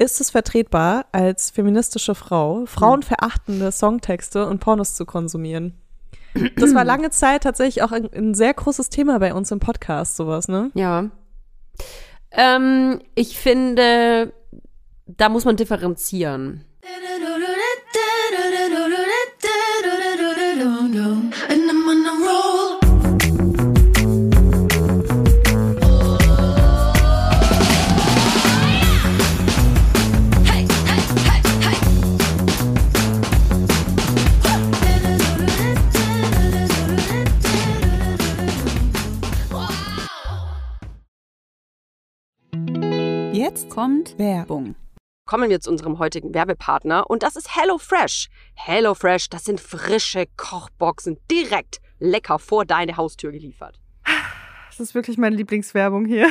Ist es vertretbar, als feministische Frau frauenverachtende Songtexte und Pornos zu konsumieren? Das war lange Zeit tatsächlich auch ein, ein sehr großes Thema bei uns im Podcast, sowas, ne? Ja. Ähm, ich finde, da muss man differenzieren. Jetzt kommt Werbung. Kommen wir zu unserem heutigen Werbepartner und das ist HelloFresh. HelloFresh, das sind frische Kochboxen direkt lecker vor deine Haustür geliefert. Das ist wirklich meine Lieblingswerbung hier.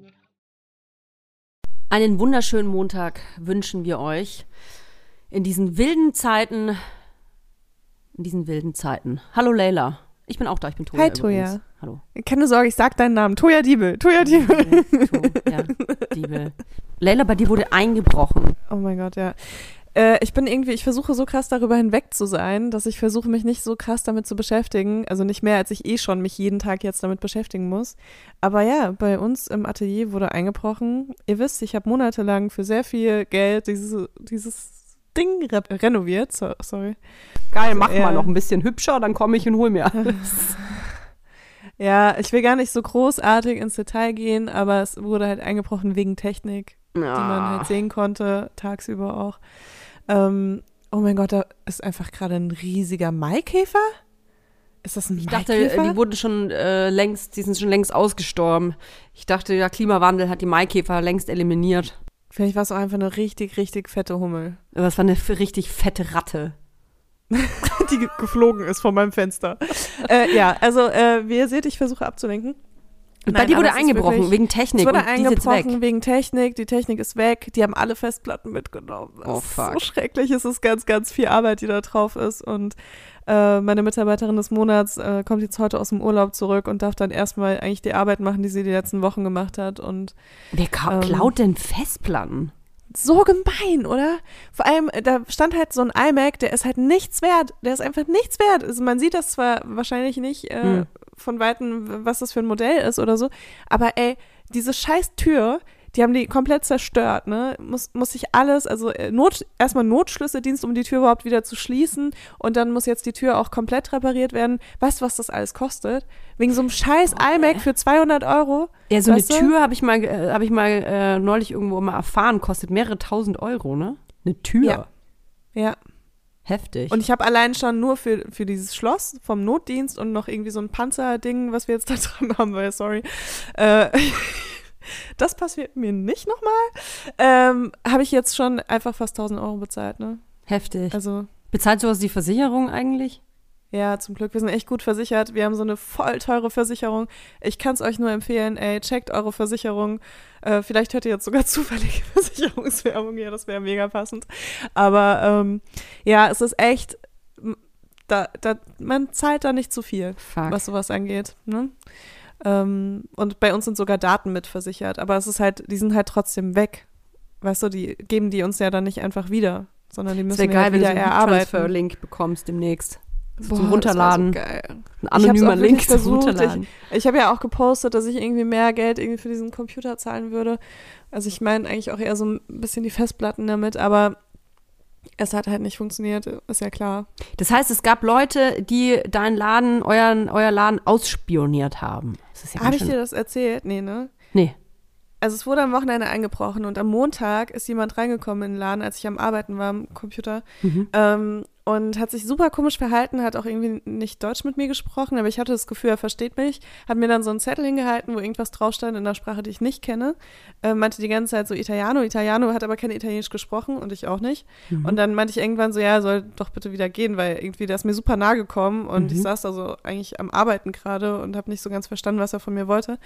Einen wunderschönen Montag wünschen wir euch in diesen wilden Zeiten. In diesen wilden Zeiten. Hallo Leila. Ich bin auch da, ich bin Toja. Hi, Toja. übrigens. Hallo. Keine Sorge, ich sag deinen Namen. Toja Diebel. Toja Diebel. Ja, Diebe. Leila, bei dir wurde eingebrochen. Oh mein Gott, ja. Äh, ich bin irgendwie, ich versuche so krass darüber hinweg zu sein, dass ich versuche, mich nicht so krass damit zu beschäftigen. Also nicht mehr, als ich eh schon mich jeden Tag jetzt damit beschäftigen muss. Aber ja, bei uns im Atelier wurde eingebrochen. Ihr wisst, ich habe monatelang für sehr viel Geld dieses, dieses Ding re renoviert. So, sorry. Geil, mach Ja. mal noch ein bisschen hübscher, dann komme ich und hol mir alles. Ja, ich will gar nicht so großartig ins Detail gehen, aber es wurde halt eingebrochen wegen Technik. die man Ah. halt sehen konnte, tagsüber auch. Ähm, oh mein Gott, da ist einfach gerade ein riesiger Maikäfer. Ist das ein Ich dachte, die wurden schon äh, längst, die sind schon längst ausgestorben. Ich dachte, der Klimawandel hat die Maikäfer längst eliminiert. Vielleicht war es auch einfach eine richtig, richtig fette Hummel, Aber es war eine richtig fette Ratte. die ge geflogen ist von meinem Fenster. äh, ja, also äh, wie ihr seht, ich versuche abzulenken. Nein, bei dir wurde eingebrochen, wirklich- wegen Technik. Es wurde eingebrochen wegen Technik, die Technik ist weg, die haben alle Festplatten mitgenommen. Das Oh, ist so fuck. schrecklich, es ist ganz, ganz viel Arbeit, die da drauf ist und äh, meine Mitarbeiterin des Monats äh, kommt jetzt heute aus dem Urlaub zurück und darf dann erstmal eigentlich die Arbeit machen, die sie die letzten Wochen gemacht hat und Wer Ähm, klaut denn Festplatten? so gemein, oder? Vor allem, äh, da stand halt so ein iMac, der ist halt nichts wert. Der ist einfach nichts wert. Also man sieht das zwar wahrscheinlich nicht äh, Hm. Von Weitem, was das für ein Modell ist oder so, aber ey, diese scheiß Tür, Die haben die komplett zerstört, ne? Muss, muss sich alles, also äh, Not, erstmal Notschlüsseldienst, um die Tür überhaupt wieder zu schließen. Und dann muss jetzt die Tür auch komplett repariert werden. Weißt du, was das alles kostet? Wegen so einem scheiß iMac für 200 Euro. Ja, so eine du? Tür habe ich mal, äh, habe ich mal äh, neulich irgendwo mal erfahren, kostet mehrere tausend Euro, ne? Eine Tür. Ja. Ja. Heftig. Und ich habe allein schon nur für, für dieses Schloss vom Notdienst und noch irgendwie so ein Panzerding, was wir jetzt da dran haben, weil, sorry. Äh, das passiert mir nicht nochmal. Ähm, habe ich jetzt schon einfach fast 1000 Euro bezahlt, ne? Heftig. Also, Bezahlt sowas die Versicherung eigentlich? Ja, zum Glück. Wir sind echt gut versichert. Wir haben so eine voll teure Versicherung. Ich kann es euch nur empfehlen, ey, checkt eure Versicherung. Äh, vielleicht hört ihr jetzt sogar zufällige Versicherungswerbung hier, das wäre mega passend. Aber ähm, ja, es ist echt, da, da, man zahlt da nicht zu viel. Fuck. was sowas angeht. Ne? Ähm, und bei uns sind sogar Daten mit versichert, aber es ist halt, die sind halt trotzdem weg. Weißt du, die geben die uns ja dann nicht einfach wieder, sondern die müssen wäre wir geil, halt wenn du wieder einen erarbeiten. Transfer-Link bekommst demnächst. Boah, zum Runterladen. Das war so geil. Ein Ich anonymer Link zum versucht. Runterladen. Ich habe ja auch gepostet, dass ich irgendwie mehr Geld irgendwie für diesen Computer zahlen würde. Also ich meine eigentlich auch eher so ein bisschen die Festplatten damit, aber es hat halt nicht funktioniert, ist ja klar. Das heißt, es gab Leute, die deinen Laden, euren, euer Laden ausspioniert haben. Ja Habe ich dir das erzählt? Nee, ne? Nee. Also es wurde am Wochenende eingebrochen und am Montag ist jemand reingekommen in den Laden, als ich am Arbeiten war am Computer Mhm. ähm, und hat sich super komisch verhalten, hat auch irgendwie nicht Deutsch mit mir gesprochen, aber ich hatte das Gefühl, er versteht mich, hat mir dann so einen Zettel hingehalten, wo irgendwas drauf stand in einer Sprache, die ich nicht kenne, äh, meinte die ganze Zeit so Italiano, Italiano, hat aber kein Italienisch gesprochen und ich auch nicht. Mhm. Und dann meinte ich irgendwann so, ja, er soll doch bitte wieder gehen, weil irgendwie der ist mir super nahe gekommen und ich saß da so eigentlich am Arbeiten gerade und habe nicht so ganz verstanden, was er von mir wollte.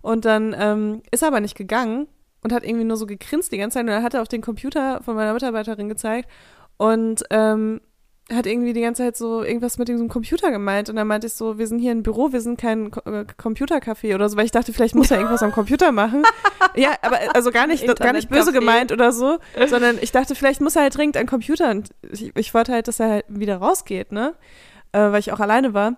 Und dann ähm, ist er aber nicht gegangen und hat irgendwie nur so gegrinst die ganze Zeit und dann hat er auf den Computer von meiner Mitarbeiterin gezeigt und ähm, hat irgendwie die ganze Zeit so irgendwas mit diesem Computer gemeint und dann meinte ich so, wir sind hier im Büro, wir sind kein äh, Computercafé oder so, weil ich dachte, vielleicht muss er irgendwas am Computer machen. ja, aber also gar nicht, gar nicht böse gemeint oder so, sondern ich dachte, vielleicht muss er halt dringend an den Computer und ich, ich wollte halt, dass er halt wieder rausgeht, ne, äh, weil ich auch alleine war.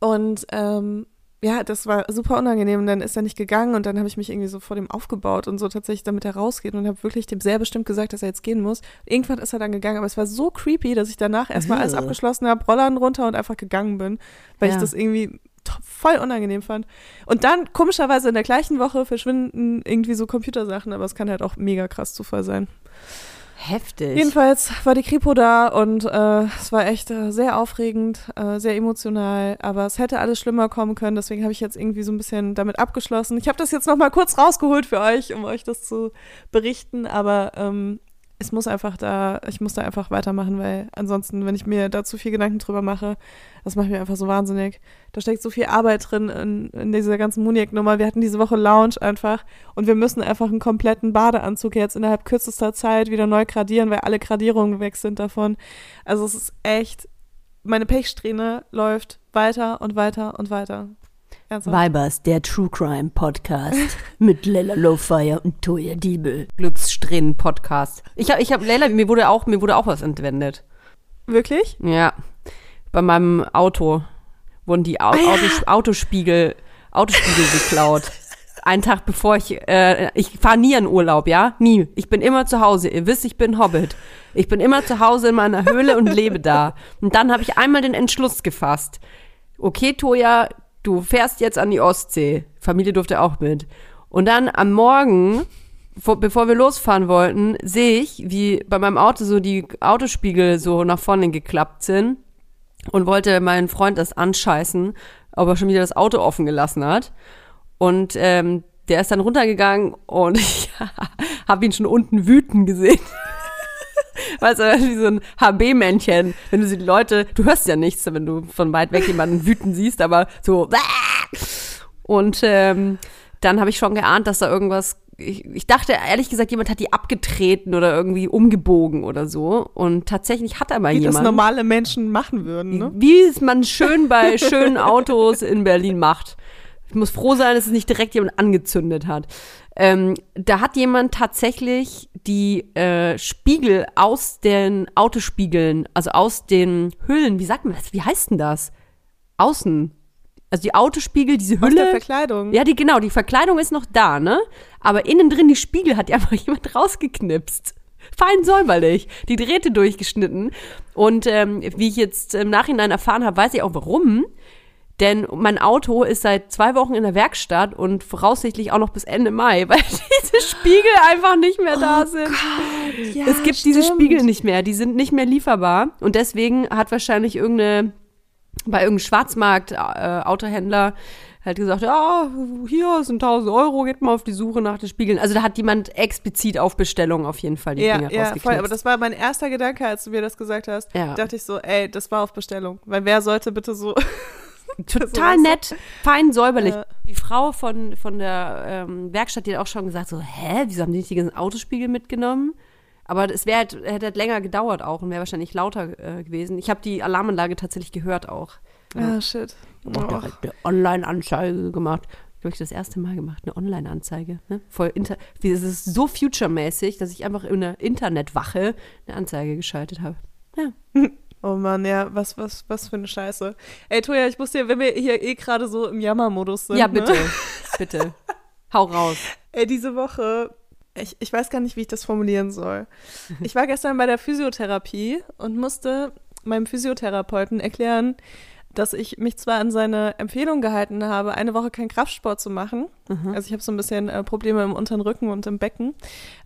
Und ähm, ja, das war super unangenehm. Und dann ist er nicht gegangen und dann habe ich mich irgendwie so vor dem aufgebaut und so tatsächlich, damit er rausgeht und habe wirklich dem sehr bestimmt gesagt, dass er jetzt gehen muss. Irgendwann ist er dann gegangen, aber es war so creepy, dass ich danach erstmal alles abgeschlossen habe, Rollern runter und einfach gegangen bin, weil Ja. ich das irgendwie voll unangenehm fand. Und dann komischerweise in der gleichen Woche verschwinden irgendwie so Computersachen, aber es kann halt auch mega krass Zufall sein. Heftig. Jedenfalls war die Kripo da und äh, es war echt äh, sehr aufregend, äh, sehr emotional, aber es hätte alles schlimmer kommen können, deswegen habe ich jetzt irgendwie so ein bisschen damit abgeschlossen. Ich habe das jetzt nochmal kurz rausgeholt für euch, um euch das zu berichten, aber ähm, es muss einfach da, ich muss da einfach weitermachen, weil ansonsten, wenn ich mir da zu viel Gedanken drüber mache, das macht mir einfach so wahnsinnig. Da steckt so viel Arbeit drin in, in dieser ganzen Muniac-Nummer. Wir hatten diese Woche Lounge einfach und wir müssen einfach einen kompletten Badeanzug jetzt innerhalb kürzester Zeit wieder neu gradieren, weil alle Gradierungen weg sind davon. Also es ist echt, meine Pechsträhne läuft weiter und weiter und weiter. Weibers, der True Crime Podcast mit Lella Lowfire und Toya Diebel. Glückssträhnen Podcast. Ich habe, ich habe, Lella, mir wurde auch, mir wurde auch was entwendet. Wirklich? Ja. Bei meinem Auto wurden die Au Autos Autospiegel, Autospiegel geklaut. Einen Tag bevor ich, äh, ich fahre nie in Urlaub, ja? Nie. Ich bin immer zu Hause. Ihr wisst, ich bin Hobbit. Ich bin immer zu Hause in meiner Höhle und lebe da. Und dann habe ich einmal den Entschluss gefasst. Okay, Toja, du fährst jetzt an die Ostsee. Familie durfte auch mit. Und dann am Morgen, vor, bevor wir losfahren wollten, sehe ich, wie bei meinem Auto so die Autospiegel so nach vorne geklappt sind und wollte meinen Freund das anscheißen, ob er schon wieder das Auto offen gelassen hat. Und ähm, der ist dann runtergegangen und ich habe ihn schon unten wüten gesehen. Weißt du, wie so ein HB-Männchen. Wenn du die Leute, du hörst ja nichts, wenn du von weit weg jemanden wüten siehst, aber so. Und ähm, dann habe ich schon geahnt, dass da irgendwas. Ich, ich dachte ehrlich gesagt, jemand hat die abgetreten oder irgendwie umgebogen oder so. Und tatsächlich hat aber Wie jemand. das normale Menschen machen würden, ne? Wie es man schön bei schönen Autos in Berlin macht. Ich muss froh sein, dass es nicht direkt jemand angezündet hat. Ähm, da hat jemand tatsächlich die äh, Spiegel aus den Autospiegeln, also aus den Hüllen, wie sagt man das? Wie heißt denn das? Außen. Also die Autospiegel, diese Aus der Hülle. Verkleidung. Ja, die genau, die Verkleidung ist noch da, ne? Aber innen drin die Spiegel hat ja einfach jemand rausgeknipst. Fein säuberlich. Die Drähte durchgeschnitten. Und ähm, wie ich jetzt im Nachhinein erfahren habe, weiß ich auch warum. Denn mein Auto ist seit zwei Wochen in der Werkstatt und voraussichtlich auch noch bis Ende Mai, weil diese Spiegel einfach nicht mehr da sind. Ja, es gibt diese stimmt. Spiegel nicht mehr, die sind nicht mehr lieferbar. Und deswegen hat wahrscheinlich irgendeine, bei irgendeinem Schwarzmarkt-Autohändler halt gesagt, ja, hier sind 1000 Euro, geht mal auf die Suche nach den Spiegeln. Also da hat jemand explizit auf Bestellung auf jeden Fall die Ja, Dinger ja, voll. Aber das war mein erster Gedanke, als du mir das gesagt hast. Ja. Dachte ich so, ey, das war auf Bestellung. Weil wer sollte bitte so. Total so, nett, fein säuberlich. Ja. Die Frau von, von der ähm, Werkstatt, die hat auch schon gesagt, so, hä, wieso haben die nicht die ganzen Autospiegel mitgenommen? Aber es wäre halt, hätte halt länger gedauert auch und wäre wahrscheinlich lauter äh, gewesen. Ich habe die Alarmanlage tatsächlich gehört auch. Ah, shit. Hab Oh. direkt eine Online-Anzeige gemacht. Glaube ich das erste Mal gemacht, eine Online-Anzeige. Ne? Voll inter es ist so future-mäßig, dass ich einfach in einer Internetwache eine Anzeige geschaltet habe. Ja. Oh Mann, ja, was, was, was für eine Scheiße. Ey, Toja, ich muss dir, wenn wir hier eh gerade so im Jammermodus sind. ja, bitte. Ne? bitte. Hau raus. Ey, diese Woche, ich, ich weiß gar nicht, wie ich das formulieren soll. Ich war gestern bei der Physiotherapie und musste meinem Physiotherapeuten erklären, dass ich mich zwar an seine Empfehlung gehalten habe, eine Woche keinen Kraftsport zu machen. Also ich habe so ein bisschen äh, Probleme im unteren Rücken und im Becken.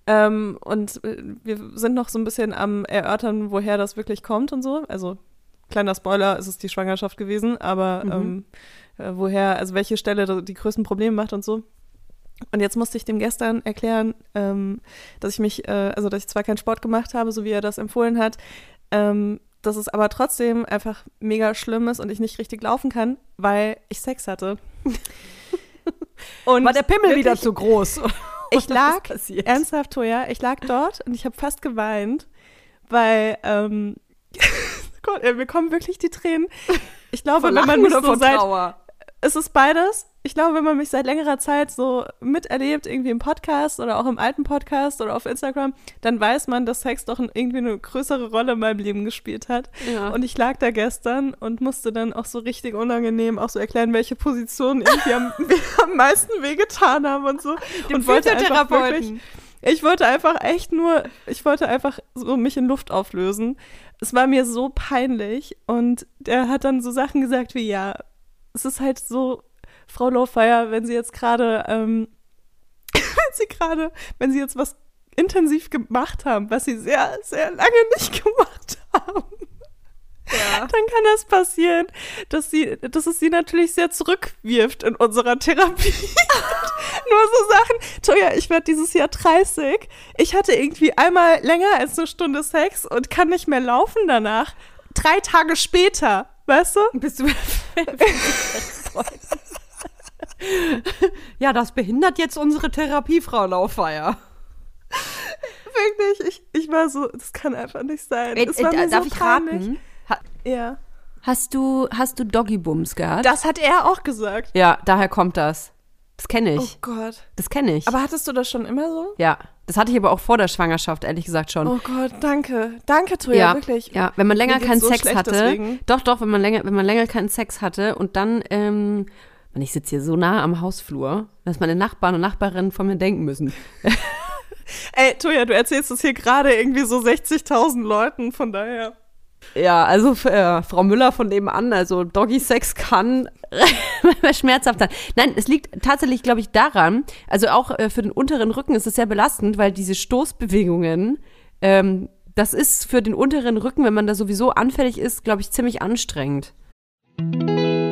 Ähm, und äh, wir sind noch so ein bisschen am Erörtern, woher das wirklich kommt und so. Also kleiner Spoiler, es ist die Schwangerschaft gewesen, aber ähm, äh, woher, also welche Stelle die größten Probleme macht und so. Und jetzt musste ich dem gestern erklären, ähm, dass ich mich, äh, also dass ich zwar keinen Sport gemacht habe, so wie er das empfohlen hat, ähm, dass es aber trotzdem einfach mega schlimm ist und ich nicht richtig laufen kann, weil ich Sex hatte. Und War der Pimmel wieder wirklich, zu groß? Ich lag, ernsthaft, Toja, ich lag dort und ich habe fast geweint, weil, ähm, Gott, mir kommen wirklich die Tränen. Ich glaube, wenn man mich so seit, Trauer? es ist beides. Ich glaube, wenn man mich seit längerer Zeit so miterlebt, irgendwie im Podcast oder auch im alten Podcast oder auf Instagram, dann weiß man, dass Sex doch irgendwie eine größere Rolle in meinem Leben gespielt hat. Ja. Und ich lag da gestern und musste dann auch so richtig unangenehm auch so erklären, welche Positionen irgendwie am, am meisten wehgetan haben und so. und wollte einfach wirklich, ich wollte einfach echt nur, ich wollte einfach so mich in Luft auflösen. Es war mir so peinlich und der hat dann so Sachen gesagt wie, ja, es ist halt so, Frau Lowfire, wenn Sie jetzt gerade, ähm, wenn Sie gerade, wenn Sie jetzt was intensiv gemacht haben, was Sie sehr, sehr lange nicht gemacht haben, dann kann das passieren, dass sie, dass es sie natürlich sehr zurückwirft in unserer Therapie. Nur so Sachen. Toja, ich werde dieses Jahr 30. Ich hatte irgendwie einmal länger als eine Stunde Sex und kann nicht mehr laufen danach. Drei Tage später, weißt du? Bist du. Ja, das behindert jetzt unsere Therapie, Frau Lauffeier. Wirklich, ich, ich war so, das kann einfach nicht sein. Äh, mir darf so ich peinlich. raten? Ha Ja. hast du, hast du Doggy-Bums gehabt? Das hat er auch gesagt. ja, daher kommt das. Das kenne Oh ich. Gott. Das kenne ich. Aber hattest du das schon immer so? ja, das hatte ich aber auch vor der Schwangerschaft, ehrlich gesagt schon. Oh Gott, danke. Danke, Toja, ja, wirklich. ja, wenn man länger keinen so Sex hatte. deswegen. Doch, doch, wenn man länger, wenn man länger keinen Sex hatte und dann, ähm, und ich sitze hier so nah am Hausflur, dass meine Nachbarn und Nachbarinnen von mir denken müssen. Ey, Toja, du erzählst es hier gerade irgendwie so 60.000 Leuten, von daher. Ja, also äh, Frau Müller von nebenan, also Doggy-Sex kann schmerzhaft sein. Nein, es liegt tatsächlich, glaube ich, daran, also auch äh, für den unteren Rücken ist es sehr belastend, weil diese Stoßbewegungen, ähm, das ist für den unteren Rücken, wenn man da sowieso anfällig ist, glaube ich, ziemlich anstrengend.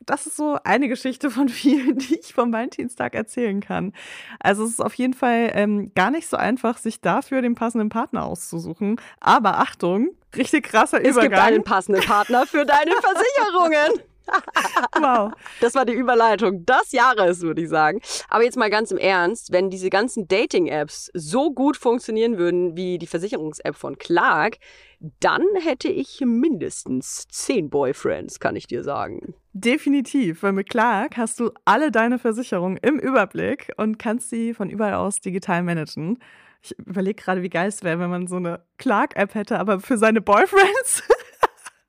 das ist so eine Geschichte von vielen, die ich vom Valentinstag erzählen kann. Also es ist auf jeden Fall ähm, gar nicht so einfach, sich dafür den passenden Partner auszusuchen. Aber Achtung, richtig krasser Es gibt Übergang. einen passenden Partner für deine Versicherungen. wow. Das war die Überleitung des Jahres, würde ich sagen. Aber jetzt mal ganz im Ernst, wenn diese ganzen Dating-Apps so gut funktionieren würden wie die Versicherungs-App von Clark, dann hätte ich mindestens zehn Boyfriends, kann ich dir sagen. Definitiv, weil mit Clark hast du alle deine Versicherungen im Überblick und kannst sie von überall aus digital managen. Ich überlege gerade, wie geil es wäre, wenn man so eine Clark-App hätte, aber für seine Boyfriends.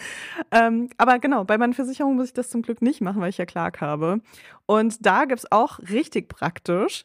Ähm, aber genau, bei meinen Versicherungen muss ich das zum Glück nicht machen, weil ich ja Clark habe. Und da gibt es auch richtig praktisch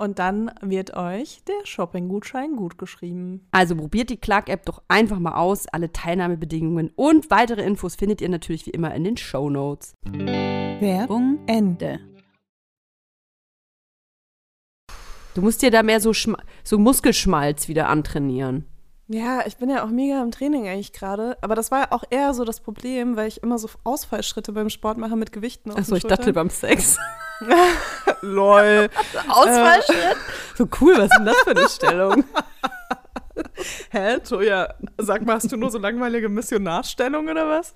Und dann wird euch der Shopping-Gutschein gut geschrieben. Also probiert die Clark-App doch einfach mal aus. Alle Teilnahmebedingungen und weitere Infos findet ihr natürlich wie immer in den Show Notes. Werbung Ende. Du musst dir da mehr so, Schma so Muskelschmalz wieder antrainieren. Ja, ich bin ja auch mega im Training eigentlich gerade. Aber das war auch eher so das Problem, weil ich immer so Ausfallschritte beim Sport mache mit Gewichten Achso, ich dachte beim Sex. Lol. Ausfallschritt? So cool, was ist denn das für eine Stellung? Hä, Toja, sag mal, hast du nur so langweilige Missionarstellung oder was?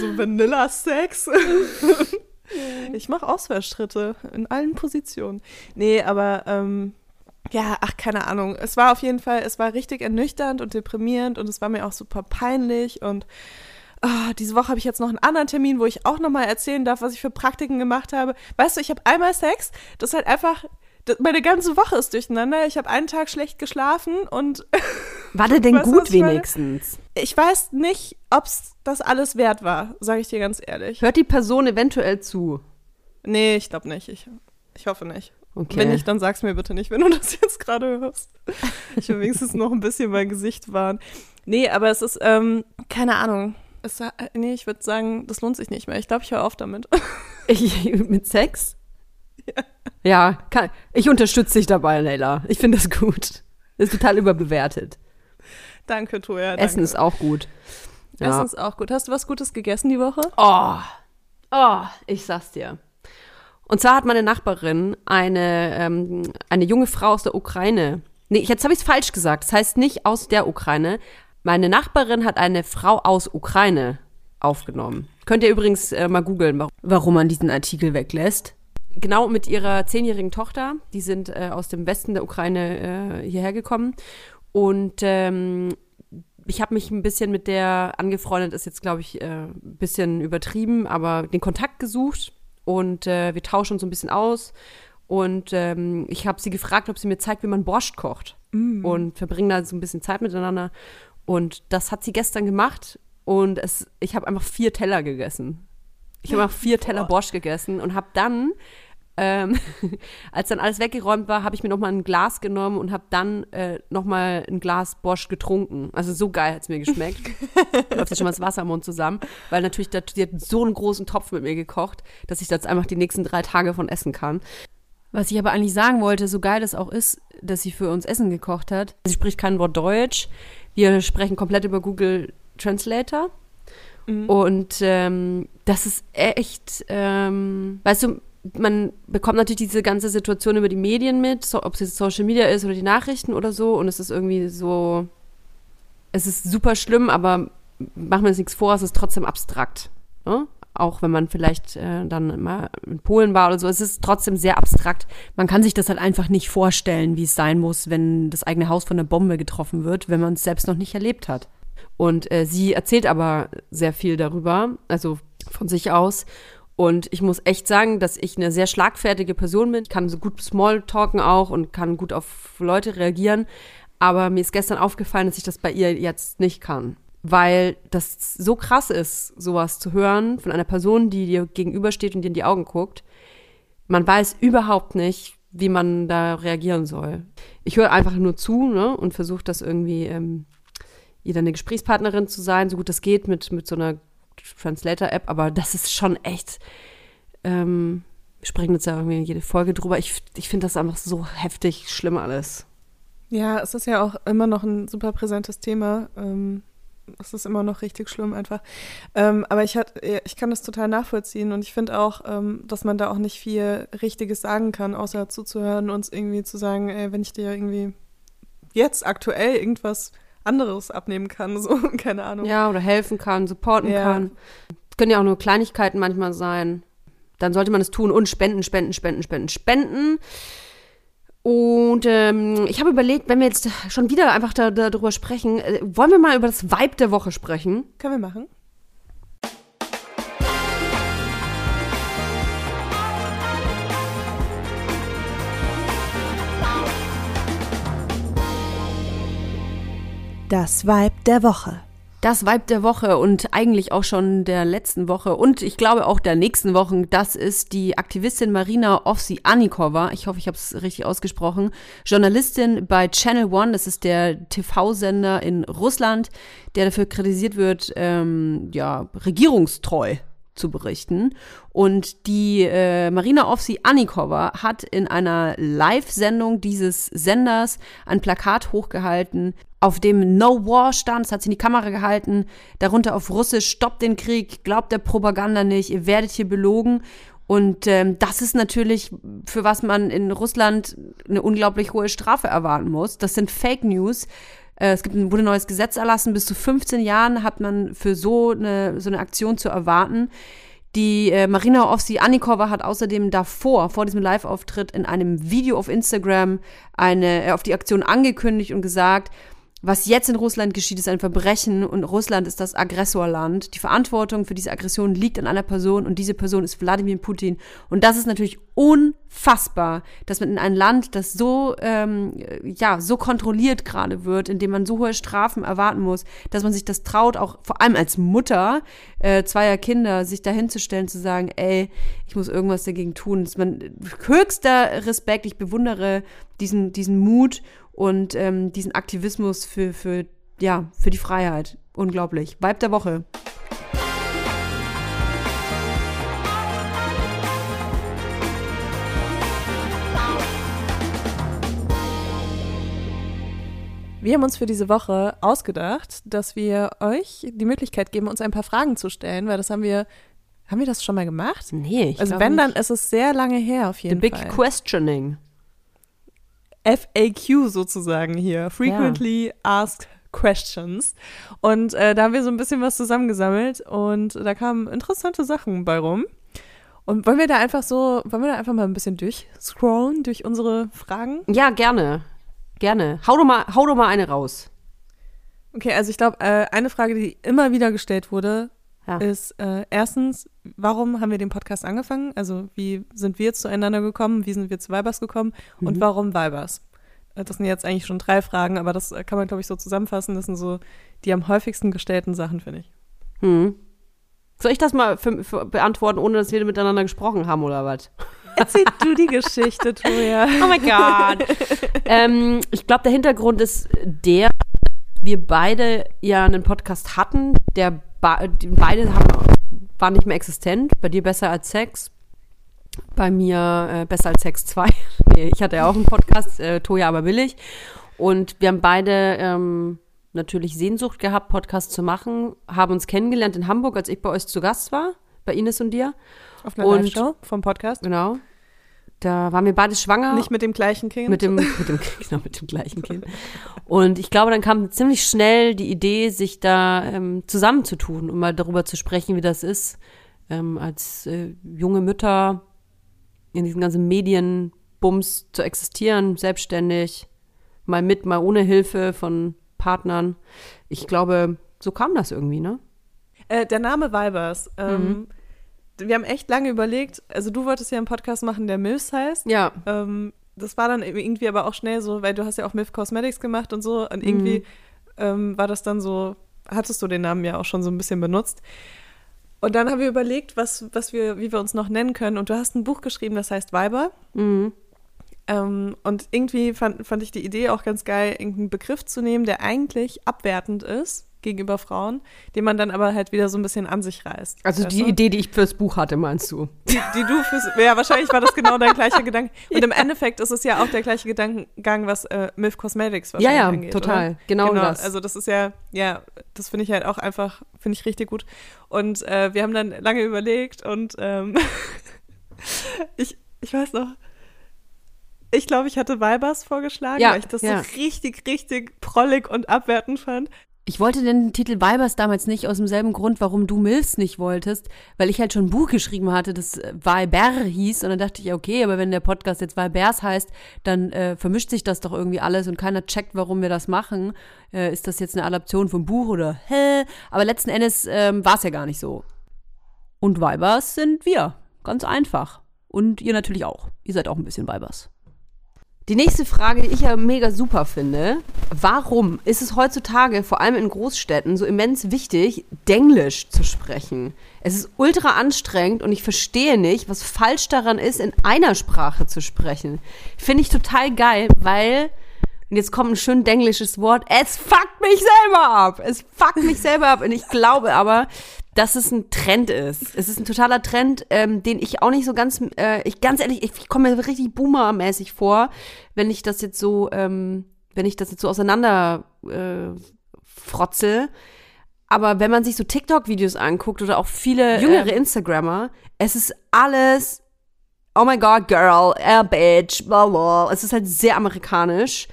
So Vanilla-Sex? ich mache Ausfallschritte in allen Positionen. Nee, aber ähm, ja, ach, keine Ahnung. Es war auf jeden Fall, es war richtig ernüchternd und deprimierend und es war mir auch super peinlich und ah, diese Woche habe ich jetzt noch einen anderen Termin, wo ich auch nochmal erzählen darf, was ich für Praktiken gemacht habe. Weißt du, ich habe einmal Sex, das ist halt einfach, das, meine ganze Woche ist durcheinander. Ich habe einen Tag schlecht geschlafen und War der denn gut wenigstens? ich weiß nicht, ob es das alles wert war, sage ich dir ganz ehrlich. Hört die Person eventuell zu? Nee, ich glaube nicht. Ich, ich hoffe nicht. Okay. Wenn nicht, dann sag's mir bitte nicht, wenn du das jetzt gerade hörst. Ich will wenigstens noch ein bisschen mein Gesicht wahren. Nee, aber es ist, ähm, keine Ahnung. Es, äh, nee, ich würde sagen, das lohnt sich nicht mehr. Ich glaube, ich höre auf damit. Ich, mit Sex? Ja, kann, ich unterstütze dich dabei, Leila. Ich finde das gut. Ist total überbewertet. danke, Toja. Danke. Essen ist auch gut. Ja. Essen ist auch gut. Hast du was Gutes gegessen die Woche? Oh, oh, ich sag's dir. Und zwar hat meine Nachbarin eine, ähm, eine junge Frau aus der Ukraine. Nee, jetzt habe ich es falsch gesagt. Das heißt nicht aus der Ukraine. Meine Nachbarin hat eine Frau aus Ukraine aufgenommen. Könnt ihr übrigens äh, mal googeln, warum- man diesen Artikel weglässt. Genau mit ihrer zehnjährigen Tochter. Die sind äh, aus dem Westen der Ukraine äh, hierher gekommen. Und ähm, ich habe mich ein bisschen mit der angefreundet, ist jetzt, glaube ich, äh, ein bisschen übertrieben, aber den Kontakt gesucht und äh, wir tauschen uns so ein bisschen aus. Und ähm, ich habe sie gefragt, ob sie mir zeigt, wie man Borscht kocht. Und verbringen da so ein bisschen Zeit miteinander. Und das hat sie gestern gemacht. Und es, ich habe einfach vier Teller gegessen. Ich habe einfach vier Teller Borscht gegessen und habe dann, ähm, als dann alles weggeräumt war, habe ich mir noch mal ein Glas genommen und habe dann äh, noch mal ein Glas Borscht getrunken. Also so geil hat es mir geschmeckt. Läuft ja schon mal das Wasser im Mund zusammen, weil natürlich da, die hat so einen großen Topf mit mir gekocht, dass ich da jetzt einfach die nächsten drei Tage von essen kann. Was ich aber eigentlich sagen wollte, so geil es auch ist, dass sie für uns Essen gekocht hat. Sie spricht kein Wort Deutsch. Wir sprechen komplett über Google Translator. Und ähm, das ist echt, ähm, weißt du, man bekommt natürlich diese ganze Situation über die Medien mit, so, ob es jetzt Social Media ist oder die Nachrichten oder so. Und es ist irgendwie so, es ist super schlimm, aber machen wir uns nichts vor, es ist trotzdem abstrakt. Ne? Auch wenn man vielleicht äh, dann mal in Polen war oder so, es ist trotzdem sehr abstrakt. Man kann sich das halt einfach nicht vorstellen, wie es sein muss, wenn das eigene Haus von einer Bombe getroffen wird, wenn man es selbst noch nicht erlebt hat. Und äh, sie erzählt aber sehr viel darüber, also von sich aus. Und ich muss echt sagen, dass ich eine sehr schlagfertige Person bin, kann so gut Smalltalken auch und kann gut auf Leute reagieren. Aber mir ist gestern aufgefallen, dass ich das bei ihr jetzt nicht kann. Weil das so krass ist, sowas zu hören von einer Person, die dir gegenübersteht und dir in die Augen guckt. Man weiß überhaupt nicht, wie man da reagieren soll. Ich höre einfach nur zu ne, und versuche das irgendwie ähm, ihr dann eine Gesprächspartnerin zu sein, so gut das geht mit, mit so einer Translator-App, aber das ist schon echt, ähm, wir sprechen jetzt ja irgendwie jede Folge drüber. Ich, ich finde das einfach so heftig schlimm alles. Ja, es ist ja auch immer noch ein super präsentes Thema. Ähm, es ist immer noch richtig schlimm einfach. Ähm, aber ich, hat, ich kann das total nachvollziehen und ich finde auch, ähm, dass man da auch nicht viel Richtiges sagen kann, außer zuzuhören und irgendwie zu sagen, ey, wenn ich dir irgendwie jetzt aktuell irgendwas anderes abnehmen kann, so, keine Ahnung. Ja, oder helfen kann, supporten Ja. kann. Können ja auch nur Kleinigkeiten manchmal sein. Dann sollte man es tun und spenden, spenden, spenden, spenden, spenden. Und ähm, ich habe überlegt, wenn wir jetzt schon wieder einfach da, darüber sprechen, äh, wollen wir mal über das Vibe der Woche sprechen? Können wir machen? Das Vibe der Woche. Das Vibe der Woche und eigentlich auch schon der letzten Woche und ich glaube auch der nächsten Wochen, das ist die Aktivistin Marina Ovsi-Anikova. Ich hoffe, ich habe es richtig ausgesprochen. Journalistin bei Channel One, das ist der TV-Sender in Russland, der dafür kritisiert wird, ähm, ja, regierungstreu zu berichten. Und die äh, Marina Ovsi-Anikova hat in einer Live-Sendung dieses Senders ein Plakat hochgehalten, auf dem No War stand, das hat sie in die Kamera gehalten, darunter auf Russisch, stoppt den Krieg, glaubt der Propaganda nicht, ihr werdet hier belogen. Und ähm, das ist natürlich, für was man in Russland eine unglaublich hohe Strafe erwarten muss. Das sind Fake News. Äh, es gibt ein, wurde ein neues Gesetz erlassen, bis zu 15 Jahren hat man für so eine, so eine Aktion zu erwarten. Die äh, Marina Ovsi-Anikova hat außerdem davor, vor diesem Live-Auftritt, in einem Video auf Instagram eine, äh, auf die Aktion angekündigt und gesagt, was jetzt in Russland geschieht, ist ein Verbrechen und Russland ist das Aggressorland. Die Verantwortung für diese Aggression liegt an einer Person und diese Person ist Wladimir Putin. Und das ist natürlich unfassbar, dass man in ein Land, das so ähm, ja so kontrolliert gerade wird, in dem man so hohe Strafen erwarten muss, dass man sich das traut, auch vor allem als Mutter äh, zweier Kinder, sich dahinzustellen, zu sagen, ey, ich muss irgendwas dagegen tun. Das ist mein höchster Respekt. Ich bewundere diesen diesen Mut und ähm, diesen Aktivismus für, für, ja, für die Freiheit. Unglaublich. Vibe der Woche. Wir haben uns für diese Woche ausgedacht, dass wir euch die Möglichkeit geben, uns ein paar Fragen zu stellen, weil das haben wir Haben wir das schon mal gemacht? Nee, ich also wenn, dann nicht. ist es sehr lange her auf The jeden Big Fall. Questioning. FAQ sozusagen hier. Frequently Asked Questions. Und äh, da haben wir so ein bisschen was zusammengesammelt und da kamen interessante Sachen bei rum. Und wollen wir da einfach so, wollen wir da einfach mal ein bisschen durchscrollen durch unsere Fragen? Ja, gerne. Gerne. Hau doch mal, hau doch mal eine raus. Okay, also ich glaube, äh, eine Frage, die immer wieder gestellt wurde, Ja. ist äh, erstens, warum haben wir den Podcast angefangen? Also wie sind wir zueinander gekommen? Wie sind wir zu Vibers gekommen? Und warum Vibers? Äh, Das sind jetzt eigentlich schon drei Fragen, aber das äh, kann man, glaube ich, so zusammenfassen. Das sind so die am häufigsten gestellten Sachen, finde ich. Hm. Soll ich das mal für, für beantworten, ohne dass wir miteinander gesprochen haben oder was? Erzähl du die Geschichte, Toja. Oh mein Gott. ähm, ich glaube, der Hintergrund ist der, wir beide ja einen Podcast hatten, der beide haben, waren nicht mehr existent. Bei dir besser als Sex. Bei mir äh, besser als Sex 2. nee, ich hatte ja auch einen Podcast, äh, Toja aber billig. Und wir haben beide ähm, natürlich Sehnsucht gehabt, Podcast zu machen, haben uns kennengelernt in Hamburg, als ich bei euch zu Gast war, bei Ines und dir. Auf einer Und- Live-Show vom Podcast. Genau. Da waren wir beide schwanger. Nicht mit dem gleichen Kind. Mit dem, mit dem, genau, mit dem gleichen Kind. Und ich glaube, dann kam ziemlich schnell die Idee, sich da ähm, zusammenzutun, um mal darüber zu sprechen, wie das ist, ähm, als äh, junge Mütter in diesen ganzen Medienbums zu existieren, selbstständig, mal mit, mal ohne Hilfe von Partnern. Ich glaube, so kam das irgendwie, ne? Äh, der Name Vibers. Ähm, Wir haben echt lange überlegt. Also du wolltest ja einen Podcast machen, der Milfs heißt. Ja. Ähm, das war dann irgendwie aber auch schnell so, weil du hast ja auch Milf Cosmetics gemacht und so. Und irgendwie ähm, war das dann so, hattest du den Namen ja auch schon so ein bisschen benutzt. Und dann haben wir überlegt, was, was wir, wie wir uns noch nennen können. Und du hast ein Buch geschrieben, das heißt Weiber. Mhm. Ähm, und irgendwie fand, fand ich die Idee auch ganz geil, irgendeinen Begriff zu nehmen, der eigentlich abwertend ist gegenüber Frauen, den man dann aber halt wieder so ein bisschen an sich reißt. Also Weißt die du? Idee, die ich fürs Buch hatte, meinst du? die, die du fürs. Ja, wahrscheinlich war das genau dein gleicher Gedanke. Und im Endeffekt ist es ja auch der gleiche Gedankengang, was äh, Milf Cosmetics Ja, wahrscheinlich ja, angeht. total. Oder? Genau das. Also das ist ja, ja, das finde ich halt auch einfach, finde ich richtig gut. Und äh, wir haben dann lange überlegt und ähm, ich, ich weiß noch, ich glaube, ich hatte Weibers vorgeschlagen, Ja, weil ich das ja. so richtig, richtig prollig und abwertend fand. Ich wollte den Titel Weibers damals nicht aus demselben Grund, warum du Milfs nicht wolltest, weil ich halt schon ein Buch geschrieben hatte, das äh, Weiber hieß und dann dachte ich, ja, okay, aber wenn der Podcast jetzt Weibers heißt, dann äh, vermischt sich das doch irgendwie alles und keiner checkt, warum wir das machen. Äh, ist das jetzt eine Adaption vom Buch oder hä? Aber letzten Endes ähm, war es ja gar nicht so. Und Weibers sind wir. Ganz einfach. Und ihr natürlich auch. Ihr seid auch ein bisschen Weibers. Die nächste Frage, die ich ja mega super finde. Warum ist es heutzutage, vor allem in Großstädten, so immens wichtig, Denglisch zu sprechen? Es ist ultra anstrengend und ich verstehe nicht, was falsch daran ist, in einer Sprache zu sprechen. Finde ich total geil, weil, und jetzt kommt ein schön denglisches Wort, es fuckt mich selber ab. Es fuckt mich selber ab. Und ich glaube aber, dass es ein Trend ist. Es ist ein totaler Trend, ähm, den ich auch nicht so ganz, äh, ich ganz ehrlich, ich, ich komme mir richtig boomermäßig vor, wenn ich das jetzt so, ähm, wenn ich das jetzt so auseinander äh, frotze. Aber wenn man sich so TikTok-Videos anguckt oder auch viele jüngere Instagrammer, es ist alles, oh my god, girl, a bitch, blah, blah. Es ist halt sehr amerikanisch.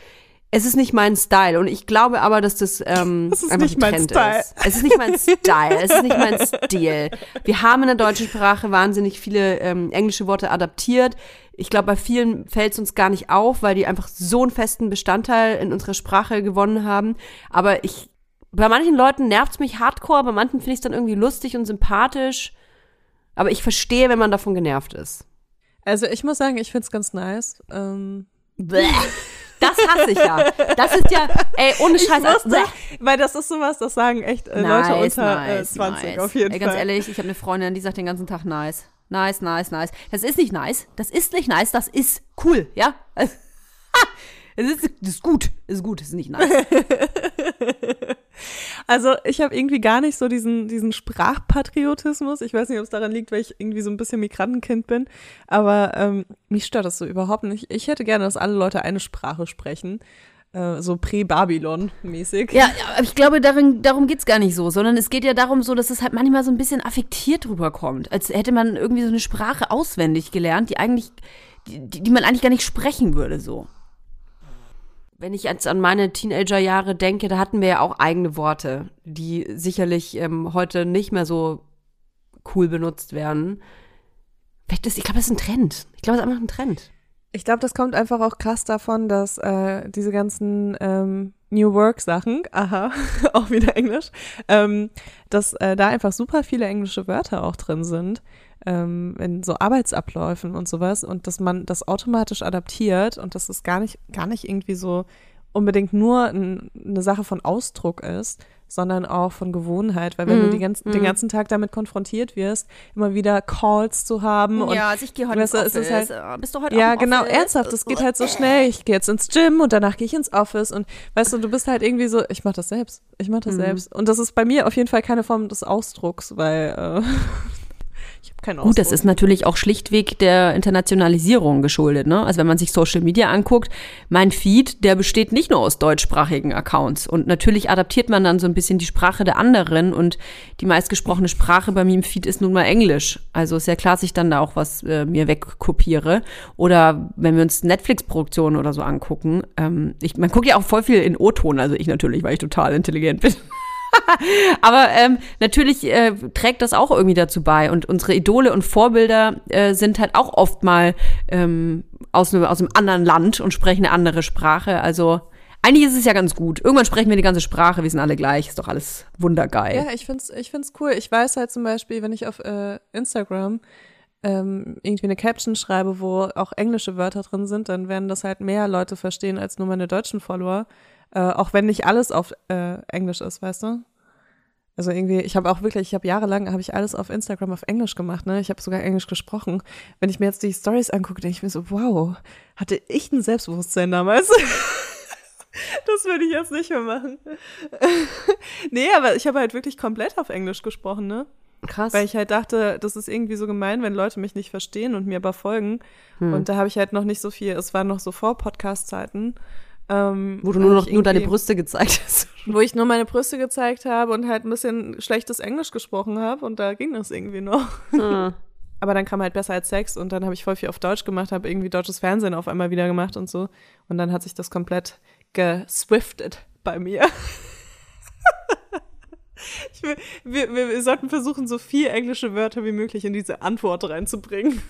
Es ist nicht mein Style und ich glaube aber, dass das, ähm, Es ist einfach nicht ein mein Trend Style. ist. Es ist nicht mein Style, es ist nicht mein Stil. Wir haben in der deutschen Sprache wahnsinnig viele ähm, englische Worte adaptiert. Ich glaube, bei vielen fällt es uns gar nicht auf, weil die einfach so einen festen Bestandteil in unserer Sprache gewonnen haben. Aber ich, bei manchen Leuten nervt es mich hardcore, bei manchen finde ich es dann irgendwie lustig und sympathisch. Aber ich verstehe, wenn man davon genervt ist. Also ich muss sagen, ich finde es ganz nice. Ähm, Bäh. Das hasse ich ja. Das ist ja, ey, ohne Scheiß. musste, Bäh. weil das ist sowas, das sagen echt äh, Leute unter äh, 20 auf jeden Ey, Fall. ganz ehrlich, ich habe eine Freundin, die sagt den ganzen Tag nice. Nice, nice, nice. Das ist nicht nice. Das ist nicht nice. Das ist cool, ja? Es ist, das ist gut. Es ist gut. Es ist nicht nice. Also ich habe irgendwie gar nicht so diesen, diesen Sprachpatriotismus. Ich weiß nicht, ob es daran liegt, weil ich irgendwie so ein bisschen Migrantenkind bin. Aber ähm, mich stört das so überhaupt nicht. Ich hätte gerne, dass alle Leute eine Sprache sprechen. äh, so Prä-Babylon-mäßig. Ja, ja, ich glaube, darin, darum geht's gar nicht so, sondern es geht ja darum so, dass es halt manchmal so ein bisschen affektiert rüberkommt. Als hätte man irgendwie so eine Sprache auswendig gelernt, die eigentlich, die, die man eigentlich gar nicht sprechen würde, so. Wenn ich jetzt an meine Teenagerjahre denke, da hatten wir ja auch eigene Worte, die sicherlich ähm, heute nicht mehr so cool benutzt werden. Ich glaube, das ist ein Trend. Ich glaube, das ist einfach ein Trend. Ich glaube, das kommt einfach auch krass davon, dass äh, diese ganzen ähm, New Work Sachen, aha, auch wieder Englisch, ähm, dass äh, da einfach super viele englische Wörter auch drin sind ähm, in so Arbeitsabläufen und sowas und dass man das automatisch adaptiert und dass es gar nicht gar nicht irgendwie so unbedingt nur ein, eine Sache von Ausdruck ist, sondern auch von Gewohnheit, weil wenn du Mhm, ganzen, mhm. den ganzen Tag damit konfrontiert wirst, immer wieder Calls zu haben und ja, also ich gehe heute weißt ins es ist Office. halt- Bist du heute ja, genau, Office? ernsthaft, das geht halt so schnell. Ich gehe jetzt ins Gym und danach gehe ich ins Office und weißt du, du bist halt irgendwie so, ich mach das selbst, ich mach das Mhm. selbst. Und das ist bei mir auf jeden Fall keine Form des Ausdrucks, weil äh, ich habe keinen Ausdruck. Gut, das ist natürlich auch schlichtweg der Internationalisierung geschuldet. Ne? Also wenn man sich Social Media anguckt, mein Feed, der besteht nicht nur aus deutschsprachigen Accounts. Und natürlich adaptiert man dann so ein bisschen die Sprache der anderen. Und die meistgesprochene Sprache bei mir im Feed ist nun mal Englisch. Also ist ja klar, dass ich dann da auch was äh, mir wegkopiere. Oder wenn wir uns Netflix-Produktionen oder so angucken. Ähm, ich, man guckt ja auch voll viel in O-Ton. Also ich natürlich, weil ich total intelligent bin. Aber ähm, natürlich äh, trägt das auch irgendwie dazu bei. Und unsere Idole und Vorbilder äh, sind halt auch oft mal ähm, aus, einem, aus einem anderen Land und sprechen eine andere Sprache. Also eigentlich ist es ja ganz gut. Irgendwann sprechen wir die ganze Sprache, wir sind alle gleich, ist doch alles wundergeil. Ja, ich find's, ich find's cool. Ich weiß halt zum Beispiel, wenn ich auf äh, Instagram ähm, irgendwie eine Caption schreibe, wo auch englische Wörter drin sind, dann werden das halt mehr Leute verstehen als nur meine deutschen Follower. Äh, auch wenn nicht alles auf äh, Englisch ist, weißt du? Also irgendwie, ich habe auch wirklich, ich habe jahrelang, habe ich alles auf Instagram auf Englisch gemacht, ne? Ich habe sogar Englisch gesprochen. Wenn ich mir jetzt die Stories angucke, denke ich mir so, wow, hatte ich ein Selbstbewusstsein damals? das würde ich jetzt nicht mehr machen. nee, aber ich habe halt wirklich komplett auf Englisch gesprochen, ne? Krass. Weil ich halt dachte, das ist irgendwie so gemein, wenn Leute mich nicht verstehen und mir aber folgen. Hm. Und da habe ich halt noch nicht so viel, es war noch so vor Podcast-Zeiten. Ähm, wo du nur noch nur deine Brüste gezeigt hast. Wo ich nur meine Brüste gezeigt habe und halt ein bisschen schlechtes Englisch gesprochen habe und da ging das irgendwie noch. Hm. Aber dann kam halt besser als Sex und dann habe ich voll viel auf Deutsch gemacht, habe irgendwie deutsches Fernsehen auf einmal wieder gemacht und so. Und dann hat sich das komplett geswiftet bei mir. ich will, wir, wir, wir sollten versuchen, so viel englische Wörter wie möglich in diese Antwort reinzubringen.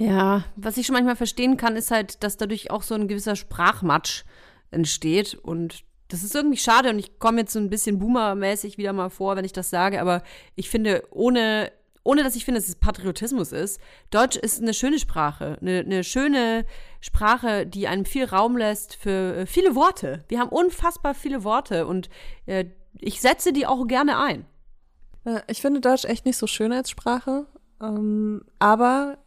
Ja, was ich schon manchmal verstehen kann, ist halt, dass dadurch auch so ein gewisser Sprachmatsch entsteht. Und das ist irgendwie schade. Und ich komme jetzt so ein bisschen boomermäßig wieder mal vor, wenn ich das sage. Aber ich finde, ohne, ohne dass ich finde, dass es Patriotismus ist, Deutsch ist eine schöne Sprache. Eine, eine schöne Sprache, die einem viel Raum lässt für äh, viele Worte. Wir haben unfassbar viele Worte. Und äh, ich setze die auch gerne ein. Äh, Ich finde Deutsch echt nicht so schön als Sprache. Ähm, aber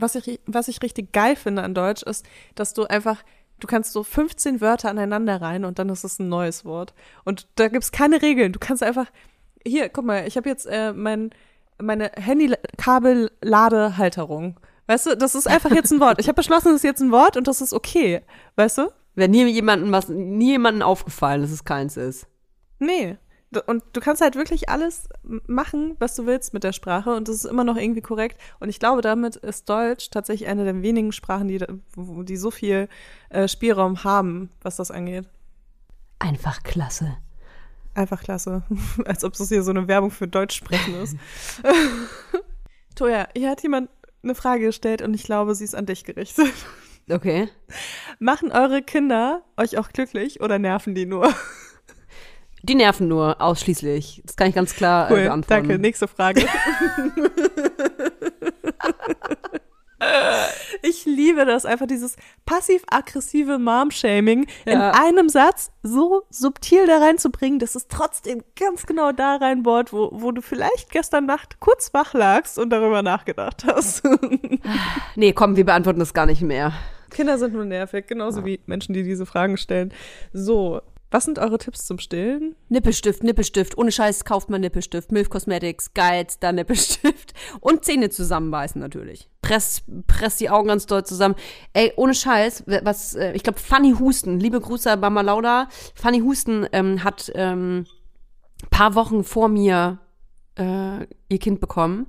was ich, was ich richtig geil finde an Deutsch ist, dass du einfach, du kannst so 15 Wörter aneinander rein und dann ist es ein neues Wort. Und da gibt's keine Regeln. Du kannst einfach, hier, guck mal, ich habe jetzt äh, mein, meine Handy-Kabel-Ladehalterung. Weißt du, das ist einfach jetzt ein Wort. Ich habe beschlossen, das ist jetzt ein Wort und das ist okay. Weißt du? Wenn nie jemandem was, nie jemandem aufgefallen, dass es keins ist. Nee. Und du kannst halt wirklich alles machen, was du willst mit der Sprache und das ist immer noch irgendwie korrekt. Und ich glaube, damit ist Deutsch tatsächlich eine der wenigen Sprachen, die, die so viel äh, Spielraum haben, was das angeht. Einfach klasse. Einfach klasse. Als ob das hier so eine Werbung für Deutsch sprechen ist. Toja, hier hat jemand eine Frage gestellt und ich glaube, sie ist an dich gerichtet. Okay. Machen eure Kinder euch auch glücklich oder nerven die nur? Die nerven nur ausschließlich. Das kann ich ganz klar äh, Cool, beantworten. danke. Nächste Frage. ich liebe das, einfach dieses passiv-aggressive Mom-Shaming Ja. in einem Satz so subtil da reinzubringen, dass es trotzdem ganz genau da reinbohrt, wo, wo du vielleicht gestern Nacht kurz wach lagst und darüber nachgedacht hast. Nee, komm, wir beantworten das gar nicht mehr. Kinder sind nur nervig, genauso wie Menschen, die diese Fragen stellen. So, was sind eure Tipps zum Stillen? Nippelstift, Nippelstift. Ohne Scheiß kauft man Nippelstift. Milf Cosmetics, geilster Nippelstift. Und Zähne zusammenbeißen natürlich. presst, presst die Augen ganz doll zusammen. Ey, ohne Scheiß, was, äh, ich glaube, Fanny Husten, liebe Grüße an Mama Lauda. Fanny Husten ähm, hat ähm, paar Wochen vor mir äh, ihr Kind bekommen.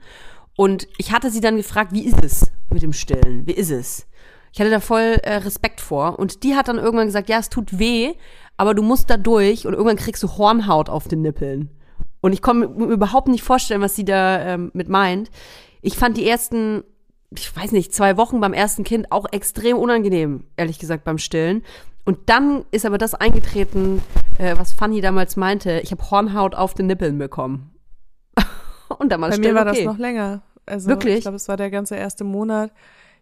Und ich hatte sie dann gefragt, wie ist es mit dem Stillen? Wie ist es? Ich hatte da voll äh, Respekt vor. Und die hat dann irgendwann gesagt, ja, es tut weh, aber du musst da durch und irgendwann kriegst du Hornhaut auf den Nippeln. Und ich konnte mir überhaupt nicht vorstellen, was sie da ähm, mit meint. Ich fand die ersten, ich weiß nicht, zwei Wochen beim ersten Kind auch extrem unangenehm, ehrlich gesagt, beim Stillen. Und dann ist aber das eingetreten, äh, was Fanny damals meinte. Ich habe Hornhaut auf den Nippeln bekommen. und damals Bei mir war okay. das noch länger. Also, Wirklich? Ich glaube, es war der ganze erste Monat.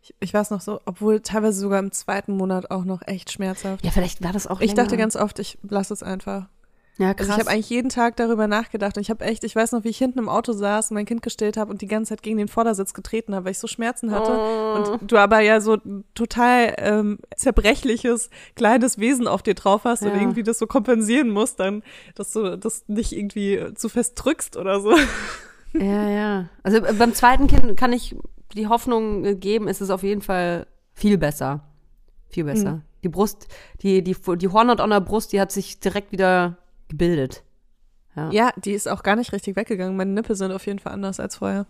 Ich, ich, weiß noch so, obwohl teilweise sogar im zweiten Monat auch noch echt schmerzhaft. Ja, vielleicht war das auch. Ich dachte ganz oft, ich lasse es einfach. Ja, krass. Also ich habe eigentlich jeden Tag darüber nachgedacht und ich habe echt, ich weiß noch, wie ich hinten im Auto saß und mein Kind gestillt habe und die ganze Zeit gegen den Vordersitz getreten habe, weil ich so Schmerzen hatte. Oh. Und du aber ja so total ähm, zerbrechliches, kleines Wesen auf dir drauf hast Ja. und irgendwie das so kompensieren musst, dann, dass du das nicht irgendwie zu fest drückst oder so. Ja, ja. Also äh, beim zweiten Kind kann ich die Hoffnung geben, ist es auf jeden Fall viel besser. Viel besser. Mhm. Die Brust, die, die, die Hornhaut an der Brust, die hat sich direkt wieder gebildet. Ja. Ja, die ist auch gar nicht richtig weggegangen. Meine Nippel sind auf jeden Fall anders als vorher.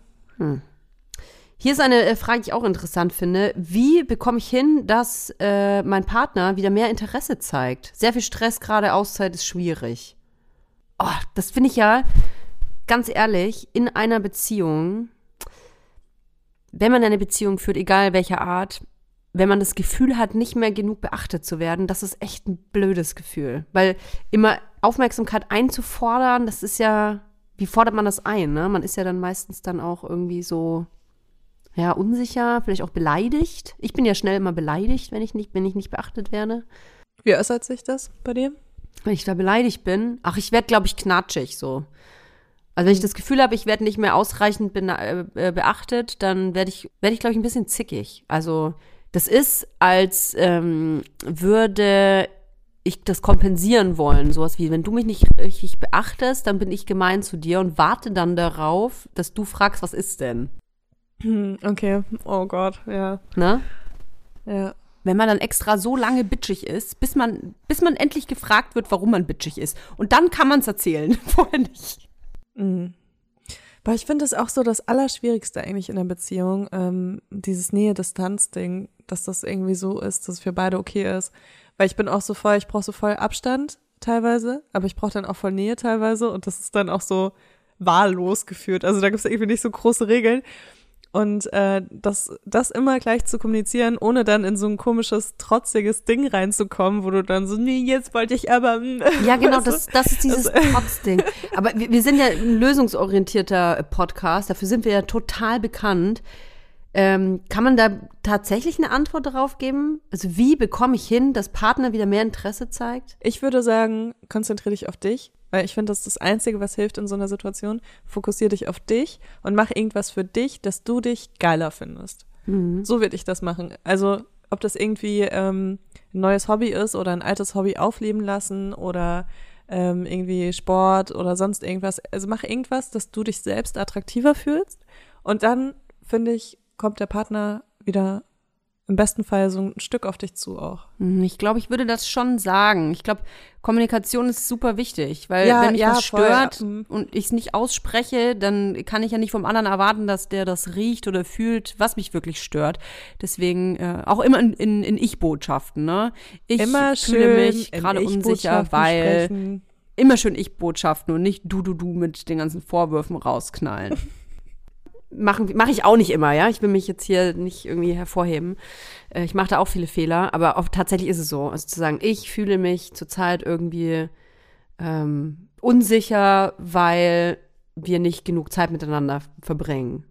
Hier ist eine äh, Frage, die ich auch interessant finde. Wie bekomme ich hin, dass äh, mein Partner wieder mehr Interesse zeigt? Sehr viel Stress, gerade Auszeit ist schwierig. Oh, das finde ich ja, ganz ehrlich, in einer Beziehung, wenn man eine Beziehung führt, egal welcher Art, wenn man das Gefühl hat, nicht mehr genug beachtet zu werden, das ist echt ein blödes Gefühl. Weil immer Aufmerksamkeit einzufordern, das ist ja, wie fordert man das ein? Ne? Man ist ja dann meistens dann auch irgendwie so, ja, unsicher, vielleicht auch beleidigt. Ich bin ja schnell immer beleidigt, wenn ich nicht, wenn ich nicht beachtet werde. Wie äußert sich das bei dir? Wenn ich da beleidigt bin, ach, ich werde, glaube ich, knatschig so. Also wenn ich das Gefühl habe, ich werde nicht mehr ausreichend äh, äh, beachtet, dann werde ich, werde ich, glaube ich, ein bisschen zickig. Also das ist, als ähm, würde ich das kompensieren wollen. Sowas wie, wenn du mich nicht richtig beachtest, dann bin ich gemein zu dir und warte dann darauf, dass du fragst, was ist denn? Hm, okay. Oh Gott, ja. Ne? Ja. Wenn man dann extra so lange bitchig ist, bis man, bis man endlich gefragt wird, warum man bitchig ist. Und dann kann man es erzählen, vorher nicht. Mhm. Aber ich finde es auch so das Allerschwierigste eigentlich in der Beziehung, ähm, dieses Nähe-Distanz-Ding, dass das irgendwie so ist, dass es für beide okay ist. Weil ich bin auch so voll, ich brauche so voll Abstand teilweise, aber ich brauche dann auch voll Nähe teilweise und das ist dann auch so wahllos geführt. Also da gibt es irgendwie nicht so große Regeln. Und äh, das, das immer gleich zu kommunizieren, ohne dann in so ein komisches, trotziges Ding reinzukommen, wo du dann so, nee, jetzt wollte ich aber. mm, Ja, genau, das, das ist dieses Trotzding. Aber wir, wir sind ja ein lösungsorientierter Podcast, dafür sind wir ja total bekannt. Ähm, kann man da tatsächlich eine Antwort darauf geben? Also wie bekomme ich hin, dass Partner wieder mehr Interesse zeigt? Ich würde sagen, konzentriere dich auf dich, weil ich finde, das ist das Einzige, was hilft in so einer Situation. Fokussiere dich auf dich und mach irgendwas für dich, dass du dich geiler findest. So würde ich das machen. Also, ob das irgendwie ähm, ein neues Hobby ist oder ein altes Hobby aufleben lassen oder ähm, irgendwie Sport oder sonst irgendwas. Also mach irgendwas, dass du dich selbst attraktiver fühlst. Und dann, finde ich, kommt der Partner wieder im besten Fall so ein Stück auf dich zu auch. Hm, Ich glaube, ich würde das schon sagen. Ich glaube, Kommunikation ist super wichtig, weil Ja, wenn mich ja, was voll, stört ja, mhm. und ich es nicht ausspreche, dann kann ich ja nicht vom anderen erwarten, dass der das riecht oder fühlt, was mich wirklich stört. Deswegen äh, auch immer in, in, in Ich-Botschaften. Ne? Ich Immer fühle schön mich gerade unsicher, weil sprechen. immer schön Ich-Botschaften und nicht du, du, du mit den ganzen Vorwürfen rausknallen. Machen mache ich auch nicht immer, ja. Ich will mich jetzt hier nicht irgendwie hervorheben. Äh, Ich mache da auch viele Fehler, aber auch tatsächlich ist es so. Also zu sagen, ich fühle mich zurzeit irgendwie ähm, unsicher, weil wir nicht genug Zeit miteinander verbringen.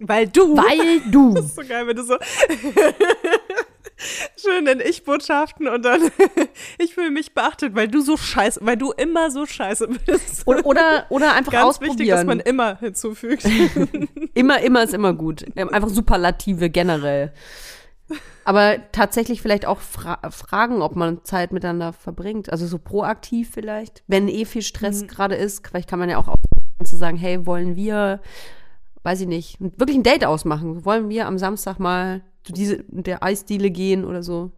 Weil du. Weil du. Das ist so geil, wenn du so schön in Ich-Botschaften und dann ich fühle mich beachtet, weil du so scheiße, weil du immer so scheiße bist. Oder, oder, oder einfach Ganz wichtig, dass ausprobieren. man immer hinzufügt. Immer, immer ist immer gut. Ähm, Einfach Superlative generell. Aber tatsächlich vielleicht auch fra fragen, ob man Zeit miteinander verbringt. Also so proaktiv vielleicht. Wenn eh viel Stress gerade ist, vielleicht kann man ja auch zu sagen, hey, wollen wir, weiß ich nicht, wirklich ein Date ausmachen. Wollen wir am Samstag mal zu diese, der Eisdiele gehen oder so?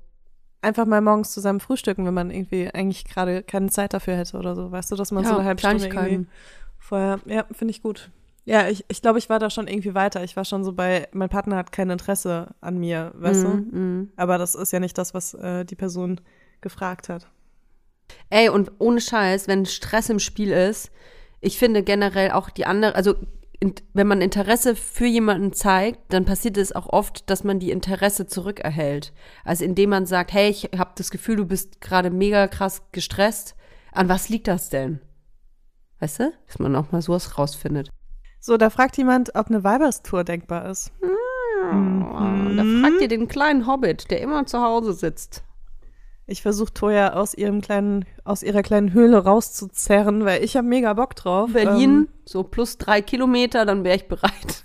Einfach mal morgens zusammen frühstücken, wenn man irgendwie eigentlich gerade keine Zeit dafür hätte oder so. Weißt du, dass man so eine halbe Stunde irgendwie vorher. Ja, finde ich gut. Ja, ich, ich glaube, ich war da schon irgendwie weiter. Ich war schon so bei, mein Partner hat kein Interesse an mir, weißt du? Mhm. Aber das ist ja nicht das, was äh, die Person gefragt hat. Ey, und ohne Scheiß, wenn Stress im Spiel ist, ich finde generell auch die andere, also wenn man Interesse für jemanden zeigt, dann passiert es auch oft, dass man die Interesse zurückerhält. Also indem man sagt, hey, ich habe das Gefühl, du bist gerade mega krass gestresst. An was liegt das denn? Weißt du? Dass man auch mal sowas rausfindet. So, da fragt jemand, ob eine Weiberstour denkbar ist. Oh, da fragt ihr den kleinen Hobbit, der immer zu Hause sitzt. Ich versuche Toya aus ihrem kleinen, aus ihrer kleinen Höhle rauszuzerren, weil ich habe mega Bock drauf. Berlin, Ähm, so plus drei Kilometer, dann wäre ich bereit.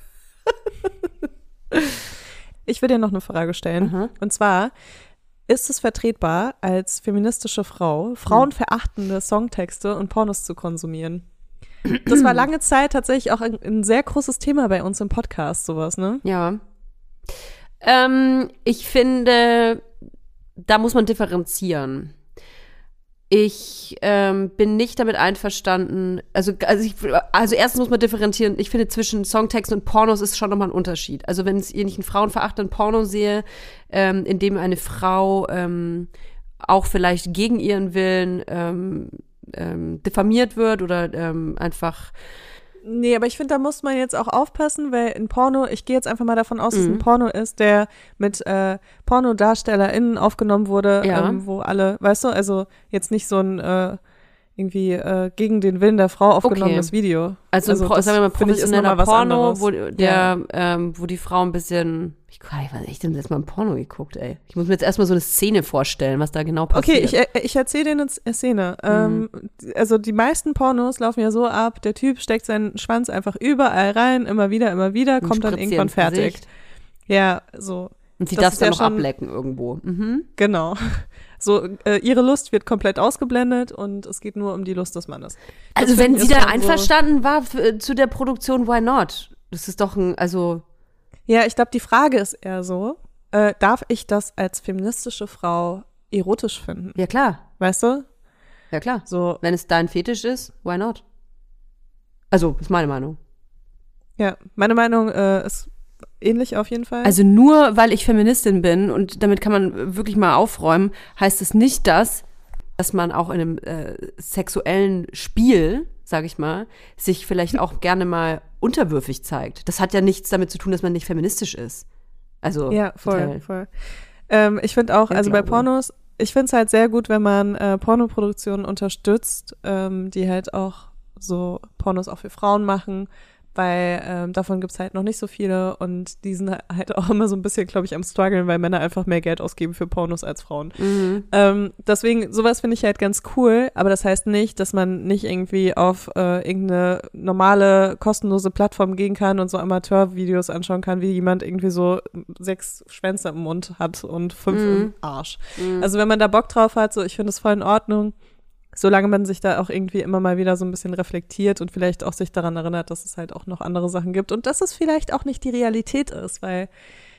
ich will dir noch eine Frage stellen. Mhm. Und zwar, ist es vertretbar, als feministische Frau frauenverachtende Songtexte und Pornos zu konsumieren? Das war lange Zeit tatsächlich auch ein, ein sehr großes Thema bei uns im Podcast, sowas, ne? Ja. Ähm, ich finde, da muss man differenzieren. Ich ähm, bin nicht damit einverstanden. Also, also, ich, also erstens muss man differenzieren. Ich finde zwischen Songtexten und Pornos ist schon nochmal ein Unterschied. Also wenn ich einen frauenverachtenden Porno sehe, ähm, in dem eine Frau ähm, auch vielleicht gegen ihren Willen ähm, ähm, diffamiert wird oder ähm, einfach Nee, aber ich finde, da muss man jetzt auch aufpassen, weil ein Porno, ich gehe jetzt einfach mal davon aus, dass es Mhm. ein Porno ist, der mit äh, PornodarstellerInnen aufgenommen wurde, Ja. ähm, wo alle, weißt du, also jetzt nicht so ein äh, irgendwie äh, gegen den Willen der Frau aufgenommenes Video. Also, ein Pro, sagen wir mal ich, professioneller Porno, wo der, Ja. ähm, wo die Frau ein bisschen, ich kann nicht, was ich denn jetzt mal ein Porno geguckt, ey. Ich muss mir jetzt erstmal so eine Szene vorstellen, was da genau passiert. Okay, ich, äh, ich erzähle dir eine Z- Szene. Ähm, also die meisten Pornos laufen ja so ab, der Typ steckt seinen Schwanz einfach überall rein, immer wieder, immer wieder, kommt dann irgendwann fertig. Gesicht. Ja, so. Und sie Das darf dann ja noch ablecken irgendwo. Mhm. Genau. So, äh, ihre Lust wird komplett ausgeblendet und es geht nur um die Lust des Mannes. Das Also wenn sie da schon so- einverstanden war äh, zu der Produktion, why not? Das ist doch ein, also, Ja, ich glaube, die Frage ist eher so, äh, darf ich das als feministische Frau erotisch finden? ja klar, Weißt du? ja klar. So, Wenn es dein Fetisch ist, why not? Also, ist meine Meinung. ja, meine Meinung äh, ist ähnlich auf jeden Fall. Also nur weil ich Feministin bin und damit kann man wirklich mal aufräumen, heißt es nicht das, dass man auch in einem äh, sexuellen Spiel, sage ich mal, sich vielleicht auch gerne mal unterwürfig zeigt. Das hat ja nichts damit zu tun, dass man nicht feministisch ist. Also Ja, voll, total. voll. Ähm, ich finde auch, Ja, also bei. Pornos, ich finde es halt sehr gut, wenn man äh, Pornoproduktionen unterstützt, ähm, die halt auch so Pornos auch für Frauen machen, weil ähm, davon gibt's halt noch nicht so viele und die sind halt auch immer so ein bisschen, glaube ich, am struggeln, weil Männer einfach mehr Geld ausgeben für Pornos als Frauen. Mhm. Ähm, deswegen, sowas finde ich halt ganz cool, aber das heißt nicht, dass man nicht irgendwie auf äh, irgendeine normale, kostenlose Plattform gehen kann und so Amateurvideos anschauen kann, wie jemand irgendwie so sechs Schwänze im Mund hat und fünf Mhm. im Arsch. Also wenn man da Bock drauf hat, so ich finde es voll in Ordnung, solange man sich da auch irgendwie immer mal wieder so ein bisschen reflektiert und vielleicht auch sich daran erinnert, dass es halt auch noch andere Sachen gibt und dass es vielleicht auch nicht die Realität ist, weil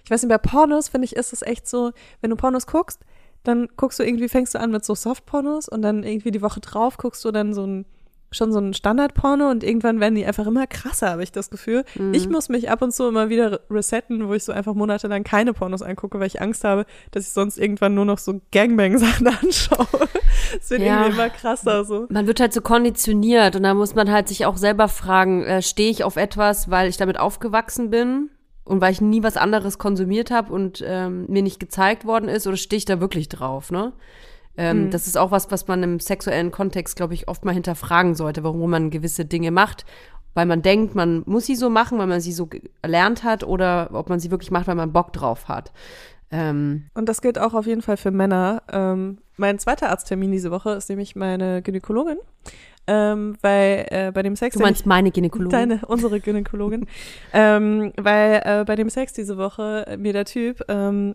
ich weiß nicht, bei Pornos finde ich, ist es echt so, wenn du Pornos guckst, dann guckst du irgendwie, fängst du an mit so Softpornos und dann irgendwie die Woche drauf guckst du dann so ein schon so ein Standardporno und irgendwann werden die einfach immer krasser, habe ich das Gefühl. Mhm. Ich muss mich ab und zu immer wieder resetten, wo ich so einfach monatelang keine Pornos angucke, weil ich Angst habe, dass ich sonst irgendwann nur noch so Gangbang-Sachen anschaue. Es wird Ja. irgendwie immer krasser so. Man wird halt so konditioniert und da muss man halt sich auch selber fragen, äh, stehe ich auf etwas, weil ich damit aufgewachsen bin und weil ich nie was anderes konsumiert habe und ähm, mir nicht gezeigt worden ist oder stehe ich da wirklich drauf, ne? Ähm, Das ist auch was, was man im sexuellen Kontext, glaube ich, oft mal hinterfragen sollte, warum man gewisse Dinge macht. Weil man denkt, man muss sie so machen, weil man sie so gelernt hat oder ob man sie wirklich macht, weil man Bock drauf hat. Ähm, Und das gilt auch auf jeden Fall für Männer. Ähm, mein zweiter Arzttermin diese Woche ist nämlich meine Gynäkologin, ähm, weil äh, bei dem Sex, du den ich meinst meine Gynäkologin? Deine, unsere Gynäkologin. ähm, weil äh, bei dem Sex diese Woche mir der Typ, ähm,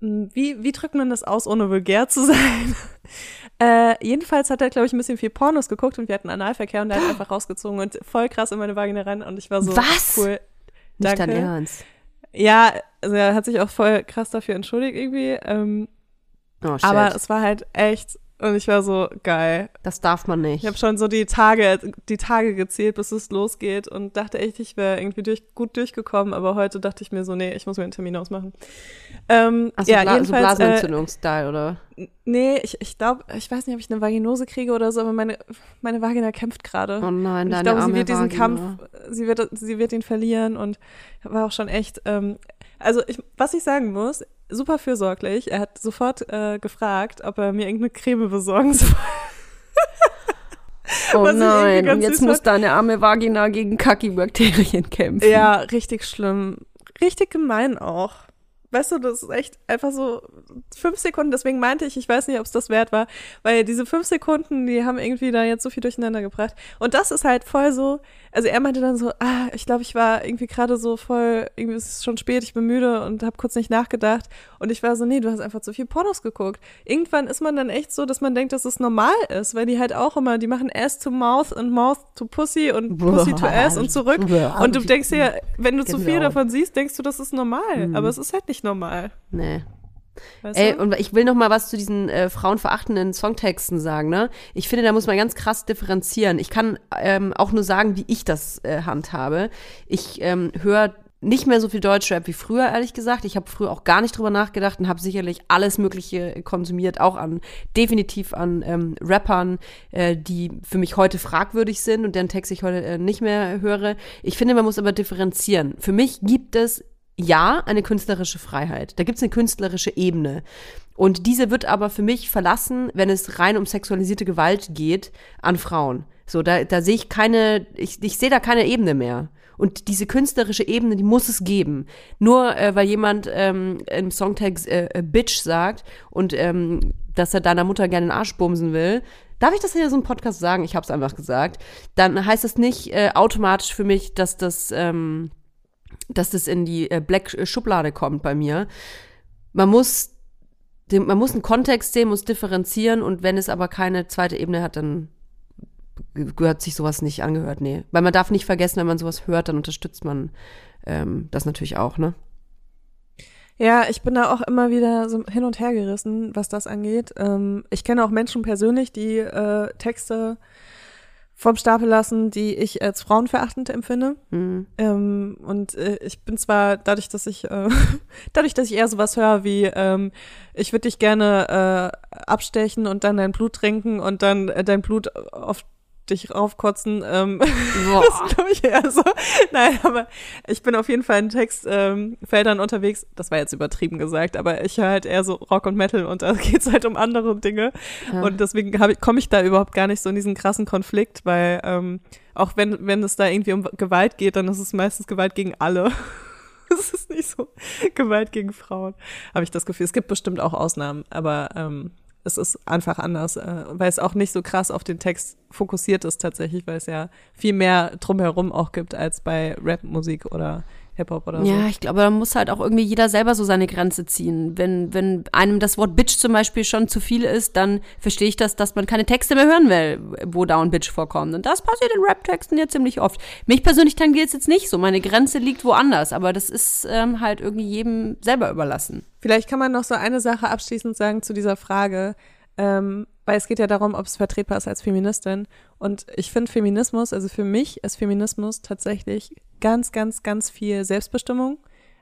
wie, wie drückt man das aus, ohne vulgär zu sein? äh, jedenfalls hat er, glaube ich, ein bisschen viel Pornos geguckt und wir hatten Analverkehr und der hat einfach rausgezogen und voll krass in meine Vagina rein und ich war so, Was? cool. Nicht Danke. dein Ernst. Ja, also er hat sich auch voll krass dafür entschuldigt irgendwie. Ähm, Oh, aber es war halt echt, und ich war so geil. das darf man nicht. Ich habe schon so die Tage, die Tage gezählt, bis es losgeht und dachte echt, ich wäre irgendwie durch, gut durchgekommen, aber heute dachte ich mir so, nee, ich muss mir einen Termin ausmachen. Ähm, Also ja, Bla so jedenfalls, äh, Blasenentzündungsstyle, oder? nee, ich, ich glaube, ich weiß nicht, ob ich eine Vaginose kriege oder so, aber meine, meine Vagina kämpft gerade. Oh nein, Und deine ich glaube, sie wird diesen Vagina. Kampf, sie wird, sie wird ihn verlieren und war auch schon echt, ähm, also ich, was ich sagen muss, super fürsorglich. Er hat sofort äh, gefragt, ob er mir irgendeine Creme besorgen soll. Oh was nein, und jetzt muss deine arme Vagina gegen Kaki-Bakterien kämpfen. Ja, richtig schlimm. Richtig gemein auch. Weißt du, das ist echt einfach so fünf Sekunden. Deswegen meinte ich, ich weiß nicht, ob es das wert war, weil diese fünf Sekunden, die haben irgendwie da jetzt so viel durcheinander gebracht. Und das ist halt voll so. Also er meinte dann so, ah, ich glaube, ich war irgendwie gerade so voll, irgendwie ist es schon spät, ich bin müde und habe kurz nicht nachgedacht. Und ich war so, nee, du hast einfach zu viel Pornos geguckt. Irgendwann ist man dann echt so, dass man denkt, dass es normal ist, weil die halt auch immer, die machen Ass to Mouth und Mouth to Pussy und Pussy to Ass und zurück. Und du denkst ja, wenn du zu viel davon siehst, denkst du, das ist normal. Aber es ist halt nicht normal. Nee. Weißt Ey, du? und ich will noch mal was zu diesen äh, frauenverachtenden Songtexten sagen, ne? Ich finde, da muss man ganz krass differenzieren. Ich kann ähm, auch nur sagen, wie ich das äh, handhabe. Ich ähm, höre nicht mehr so viel Deutschrap wie früher, ehrlich gesagt. Ich habe früher auch gar nicht drüber nachgedacht und habe sicherlich alles Mögliche konsumiert, auch an definitiv an ähm, Rappern, äh, die für mich heute fragwürdig sind und deren Text ich heute äh, nicht mehr höre. Ich finde, man muss aber differenzieren. Für mich gibt es ja eine künstlerische Freiheit. Da gibt es eine künstlerische Ebene. Und diese wird aber für mich verlassen, wenn es rein um sexualisierte Gewalt geht an Frauen. So, da, da sehe ich keine, ich, ich sehe da keine Ebene mehr. Und diese künstlerische Ebene, die muss es geben. Nur äh, weil jemand ähm, im Songtext äh, äh, Bitch sagt und ähm, dass er deiner Mutter gerne den Arsch bumsen will, darf ich das hier so im Podcast sagen? Ich habe es einfach gesagt. Dann heißt das nicht äh, automatisch für mich, dass das ähm, dass das in die äh, Black Schublade kommt bei mir. Man muss, den, man muss einen Kontext sehen, muss differenzieren und wenn es aber keine zweite Ebene hat, dann gehört sich sowas nicht angehört, nee. Weil man darf nicht vergessen, wenn man sowas hört, dann unterstützt man ähm, das natürlich auch, ne? Ja, ich bin da auch immer wieder so hin und her gerissen, was das angeht. Ähm, ich kenne auch Menschen persönlich, die äh, Texte vom Stapel lassen, die ich als frauenverachtend empfinde. Mhm. Ähm, und äh, ich bin zwar dadurch, dass ich äh, dadurch, dass ich eher sowas höre wie ähm, ich würde dich gerne äh, abstechen und dann dein Blut trinken und dann äh, dein Blut auf dich raufkotzen. Ähm, Boah. das glaube ich eher so. Nein, aber ich bin auf jeden Fall in Textfeldern ähm, unterwegs. Das war jetzt übertrieben gesagt, aber ich höre halt eher so Rock und Metal und da geht's halt um andere Dinge. Ja. Und deswegen komme ich da überhaupt gar nicht so in diesen krassen Konflikt, weil ähm, auch wenn, wenn es da irgendwie um Gewalt geht, dann ist es meistens Gewalt gegen alle. Es ist nicht so Gewalt gegen Frauen, habe ich das Gefühl. Es gibt bestimmt auch Ausnahmen, aber ähm, es ist einfach anders, äh, weil es auch nicht so krass auf den Text fokussiert ist tatsächlich, weil es ja viel mehr drumherum auch gibt als bei Rapmusik oder Hip-Hop oder so. Ja, ich glaube, da muss halt auch irgendwie jeder selber so seine Grenze ziehen. Wenn, wenn einem das Wort Bitch zum Beispiel schon zu viel ist, dann verstehe ich das, dass man keine Texte mehr hören will, wo Down Bitch vorkommt. Und das passiert in Rap-Texten ja ziemlich oft. Mich persönlich tangiert es jetzt nicht so. Meine Grenze liegt woanders, aber das ist ähm, halt irgendwie jedem selber überlassen. Vielleicht kann man noch so eine Sache abschließend sagen zu dieser Frage, ähm, weil es geht ja darum, ob es vertretbar ist als Feministin. Und ich finde Feminismus, also für mich ist Feminismus tatsächlich ganz, ganz, ganz viel Selbstbestimmung.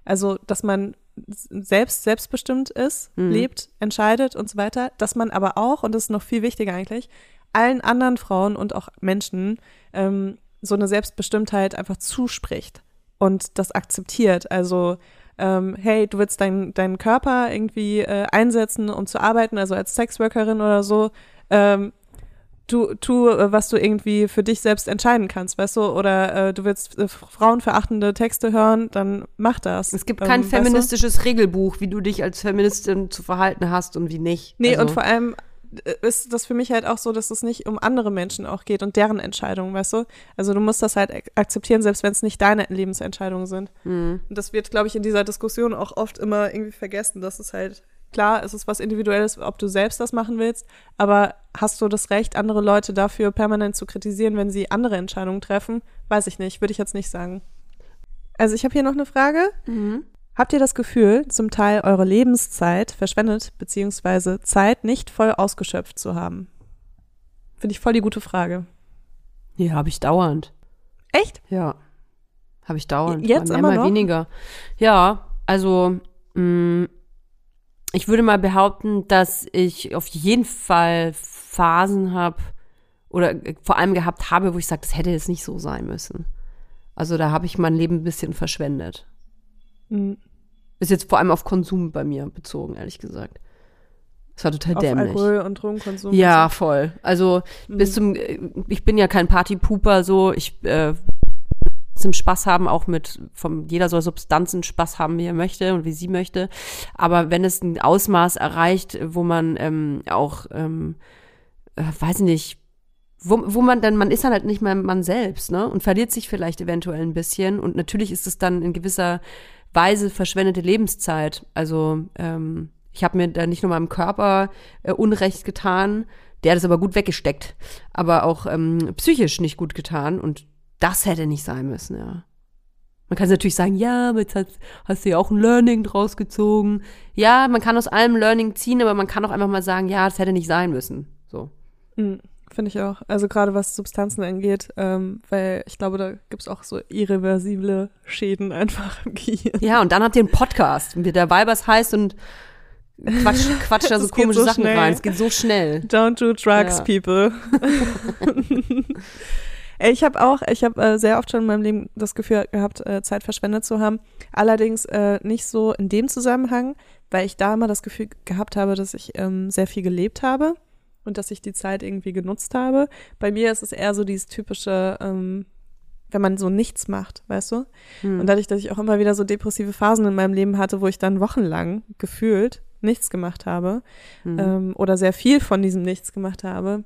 Also, dass man selbst selbstbestimmt ist, Mhm. lebt, entscheidet und so weiter. Dass man aber auch, und das ist noch viel wichtiger eigentlich, allen anderen Frauen und auch Menschen ähm, so eine Selbstbestimmtheit einfach zuspricht und das akzeptiert. Also ähm, hey, du willst deinen deinen Körper irgendwie äh, einsetzen, um zu arbeiten, also als Sexworkerin oder so, ähm, tu, tu, äh, was du irgendwie für dich selbst entscheiden kannst, weißt du, oder äh, du willst äh, frauenverachtende Texte hören, dann mach das. Es gibt Ähm, kein weißt du? feministisches Regelbuch, wie du dich als Feministin zu verhalten hast und wie nicht. Nee, also, und vor allem ist das für mich halt auch so, dass es nicht um andere Menschen auch geht und deren Entscheidungen, weißt du? Also du musst das halt ak- akzeptieren, selbst wenn es nicht deine Lebensentscheidungen sind. hm. Und das wird, glaube ich, in dieser Diskussion auch oft immer irgendwie vergessen, dass es halt, klar, es ist was Individuelles, ob du selbst das machen willst, aber hast du das Recht, andere Leute dafür permanent zu kritisieren, wenn sie andere Entscheidungen treffen? Weiß ich nicht, würde ich jetzt nicht sagen. Also ich habe hier noch eine Frage. Habt ihr das Gefühl, zum Teil eure Lebenszeit verschwendet, beziehungsweise Zeit nicht voll ausgeschöpft zu haben? Finde ich voll die gute Frage. Ja, habe ich dauernd. Echt? Ja. Habe ich dauernd. Jetzt mal mehr, immer mal noch? weniger. Ja, also mh, ich würde mal behaupten, dass ich auf jeden Fall Phasen habe oder äh, vor allem gehabt habe, wo ich sage, das hätte jetzt nicht so sein müssen. Also da habe ich mein Leben ein bisschen verschwendet. Mhm. Ist jetzt vor allem auf Konsum bei mir bezogen, ehrlich gesagt. Das war total Auf dämlich. Alkohol und Drogenkonsum. Ja, und voll. Also Mhm. bis zum, äh, ich bin ja kein Partypooper so, ich äh, zum Spaß haben, auch mit, vom, jeder soll Substanzen Spaß haben, wie er möchte und wie sie möchte. Aber wenn es ein Ausmaß erreicht, wo man ähm, auch, ähm, äh, weiß nicht, wo, wo man dann, man ist dann halt nicht mehr man selbst, ne? Und verliert sich vielleicht eventuell ein bisschen. Und natürlich ist es dann in gewisser Weise verschwendete Lebenszeit. Also ähm, ich habe mir da nicht nur meinem Körper äh, Unrecht getan, der hat es aber gut weggesteckt, aber auch ähm, psychisch nicht gut getan. Und das hätte nicht sein müssen, ja. Man kann natürlich sagen, ja, aber jetzt hast, hast du ja auch ein Learning draus gezogen. Ja, man kann aus allem Learning ziehen, aber man kann auch einfach mal sagen, ja, das hätte nicht sein müssen. So. Mhm. Finde ich auch. Also gerade was Substanzen angeht, ähm, weil ich glaube, da gibt es auch so irreversible Schäden einfach im Gehirn. Ja, und dann habt ihr einen Podcast, wie der Weibers heißt und quatscht, quatscht da so komische so Sachen schnell. rein. Es geht so schnell. Don't do drugs, Ja. people. Ich habe auch, ich habe äh, sehr oft schon in meinem Leben das Gefühl gehabt, äh, Zeit verschwendet zu haben. Allerdings äh, nicht so in dem Zusammenhang, weil ich da immer das Gefühl gehabt habe, dass ich ähm, sehr viel gelebt habe und dass ich die Zeit irgendwie genutzt habe. Bei mir ist es eher so dieses typische, ähm, wenn man so nichts macht, weißt du? Und dadurch, dass ich auch immer wieder so depressive Phasen in meinem Leben hatte, wo ich dann wochenlang gefühlt nichts gemacht habe ähm, oder sehr viel von diesem Nichts gemacht habe,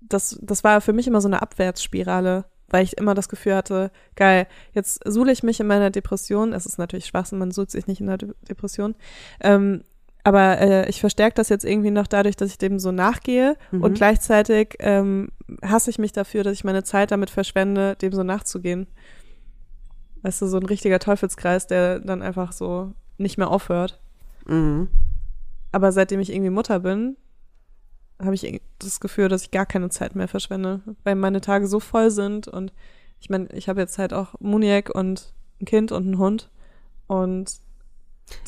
das, das war für mich immer so eine Abwärtsspirale, weil ich immer das Gefühl hatte, geil, jetzt suhle ich mich in meiner Depression. Es ist natürlich Schwachsinn, man sucht sich nicht in der De Depression. Ähm, aber äh, ich verstärke das jetzt irgendwie noch dadurch, dass ich dem so nachgehe und gleichzeitig ähm, hasse ich mich dafür, dass ich meine Zeit damit verschwende, dem so nachzugehen. Weißt du, so ein richtiger Teufelskreis, der dann einfach so nicht mehr aufhört. Mhm. Aber seitdem ich irgendwie Mutter bin, habe ich das Gefühl, dass ich gar keine Zeit mehr verschwende, weil meine Tage so voll sind und ich meine, ich habe jetzt halt auch Muniac und ein Kind und einen Hund und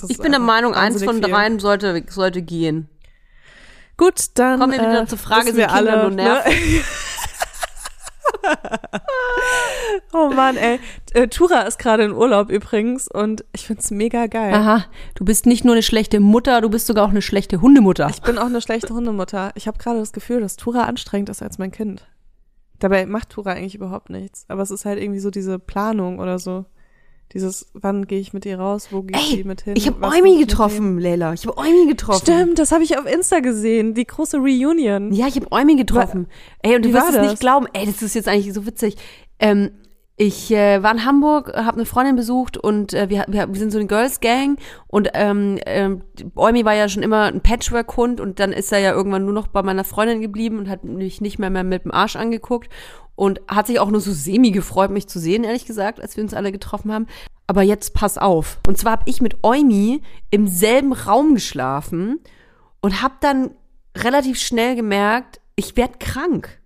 das Ich bin der Meinung, eins von viel. dreien sollte, sollte gehen. Gut, dann Kommen wir wieder äh, zur Frage, sind wir Kinder alle, nur nervig? Ne? oh Mann, ey. Äh, Tura ist gerade in Urlaub übrigens und ich find's mega geil. Aha, du bist nicht nur eine schlechte Mutter, du bist sogar auch eine schlechte Hundemutter. Ich bin auch eine schlechte Hundemutter. Ich habe gerade das Gefühl, dass Tura anstrengend ist als mein Kind. Dabei macht Tura eigentlich überhaupt nichts. Aber es ist halt irgendwie so diese Planung oder so. Dieses, wann gehe ich mit ihr raus, wo gehe ich mit hin? ich habe Eumi getroffen, Leila. Ich habe Eumi getroffen. Stimmt, das habe ich auf Insta gesehen. Die große Reunion. Ja, ich habe Eumi getroffen. ey, und du wirst war es nicht glauben. Ey, das ist jetzt eigentlich so witzig. Ähm, ich äh, war in Hamburg, habe eine Freundin besucht und äh, wir, wir, wir sind so eine Girls Gang und ähm, ähm, Eumi war ja schon immer ein Patchwork-Hund und dann ist er ja irgendwann nur noch bei meiner Freundin geblieben und hat mich nicht mehr, mehr mit dem Arsch angeguckt und hat sich auch nur so semi gefreut, mich zu sehen, ehrlich gesagt, als wir uns alle getroffen haben. Aber jetzt pass auf. Und zwar habe ich mit Eumi im selben Raum geschlafen und habe dann relativ schnell gemerkt, ich werde krank.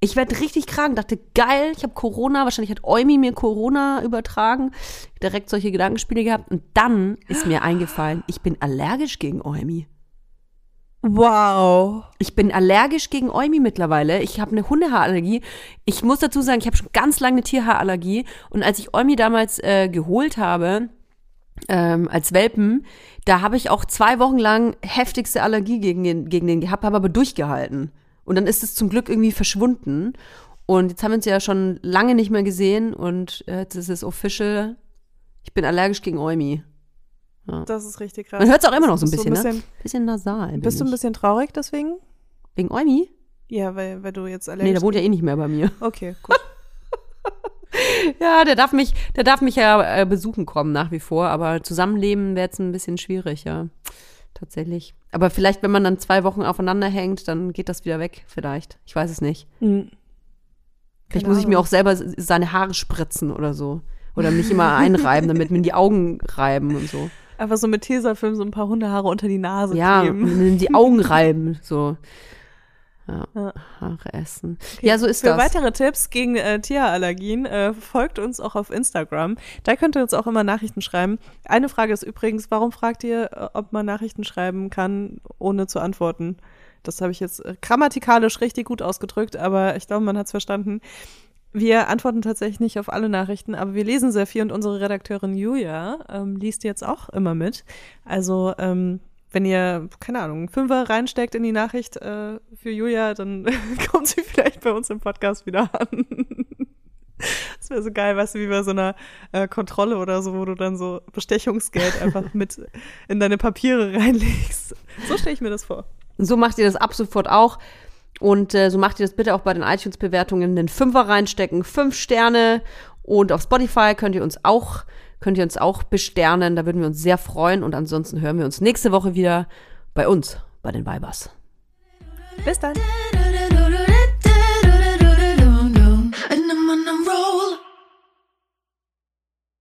Ich werde richtig krank. Dachte, geil, ich habe Corona. Wahrscheinlich hat Eumi mir Corona übertragen. Direkt solche Gedankenspiele gehabt. Und dann ist mir eingefallen, ich bin allergisch gegen Eumi. Wow. Ich bin allergisch gegen Eumi mittlerweile. Ich habe eine Hundehaarallergie. Ich muss dazu sagen, ich habe schon ganz lange eine Tierhaarallergie. Und als ich Eumi damals äh, geholt habe, ähm, als Welpen, da habe ich auch zwei Wochen lang heftigste Allergie gegen den, gegen den gehabt, habe aber durchgehalten. Und dann ist es zum Glück irgendwie verschwunden. Und jetzt haben wir uns ja schon lange nicht mehr gesehen und jetzt ist es official. Ich bin allergisch gegen Eumi. Das ist richtig krass. Man hört es auch immer noch so ein bisschen, du ne? Bisschen nasal. Bist du ein bisschen traurig deswegen? Wegen Eumi? Ja, weil, weil du jetzt allergisch Nee, der wohnt ja eh nicht mehr bei mir. Okay, gut. Ja, der darf mich, der darf mich ja äh, besuchen kommen nach wie vor, aber zusammenleben wäre jetzt ein bisschen schwierig, ja. Tatsächlich. Aber vielleicht, wenn man dann zwei Wochen aufeinander hängt, dann geht das wieder weg, vielleicht. Ich weiß es nicht. Hm. Vielleicht muss ich mir auch selber seine Haare spritzen oder so. Oder mich immer einreiben, damit mir in die Augen reiben und so. Einfach so mit Tesafilm so ein paar Hundehaare unter die Nase Ja, kleben. und in die Augen reiben, so. Ja, Ja. Haare essen. Ja, so ist Für das. weitere Tipps gegen äh, Tierallergien äh, folgt uns auch auf Instagram. Da könnt ihr uns auch immer Nachrichten schreiben. Eine Frage ist übrigens, warum fragt ihr, äh, ob man Nachrichten schreiben kann, ohne zu antworten? Das habe ich jetzt äh, grammatikalisch richtig gut ausgedrückt, aber ich glaube, man hat es verstanden. Wir antworten tatsächlich nicht auf alle Nachrichten, aber wir lesen sehr viel und unsere Redakteurin Julia ähm, liest jetzt auch immer mit. Also ähm, wenn ihr, keine Ahnung, Fünfer reinsteckt in die Nachricht äh, für Julia, dann kommt sie vielleicht bei uns im Podcast wieder an. Das wäre so geil, weißt du, wie bei so einer äh, Kontrolle oder so, wo du dann so Bestechungsgeld einfach mit in deine Papiere reinlegst. So stelle ich mir das vor. So macht ihr das ab sofort auch. Und äh, so macht ihr das bitte auch bei den iTunes-Bewertungen den Fünfer reinstecken. Fünf Sterne. Und auf Spotify könnt ihr uns auch, könnt ihr uns auch besternen. Da würden wir uns sehr freuen. Und ansonsten hören wir uns nächste Woche wieder bei uns, bei den Vibers. Bis dann.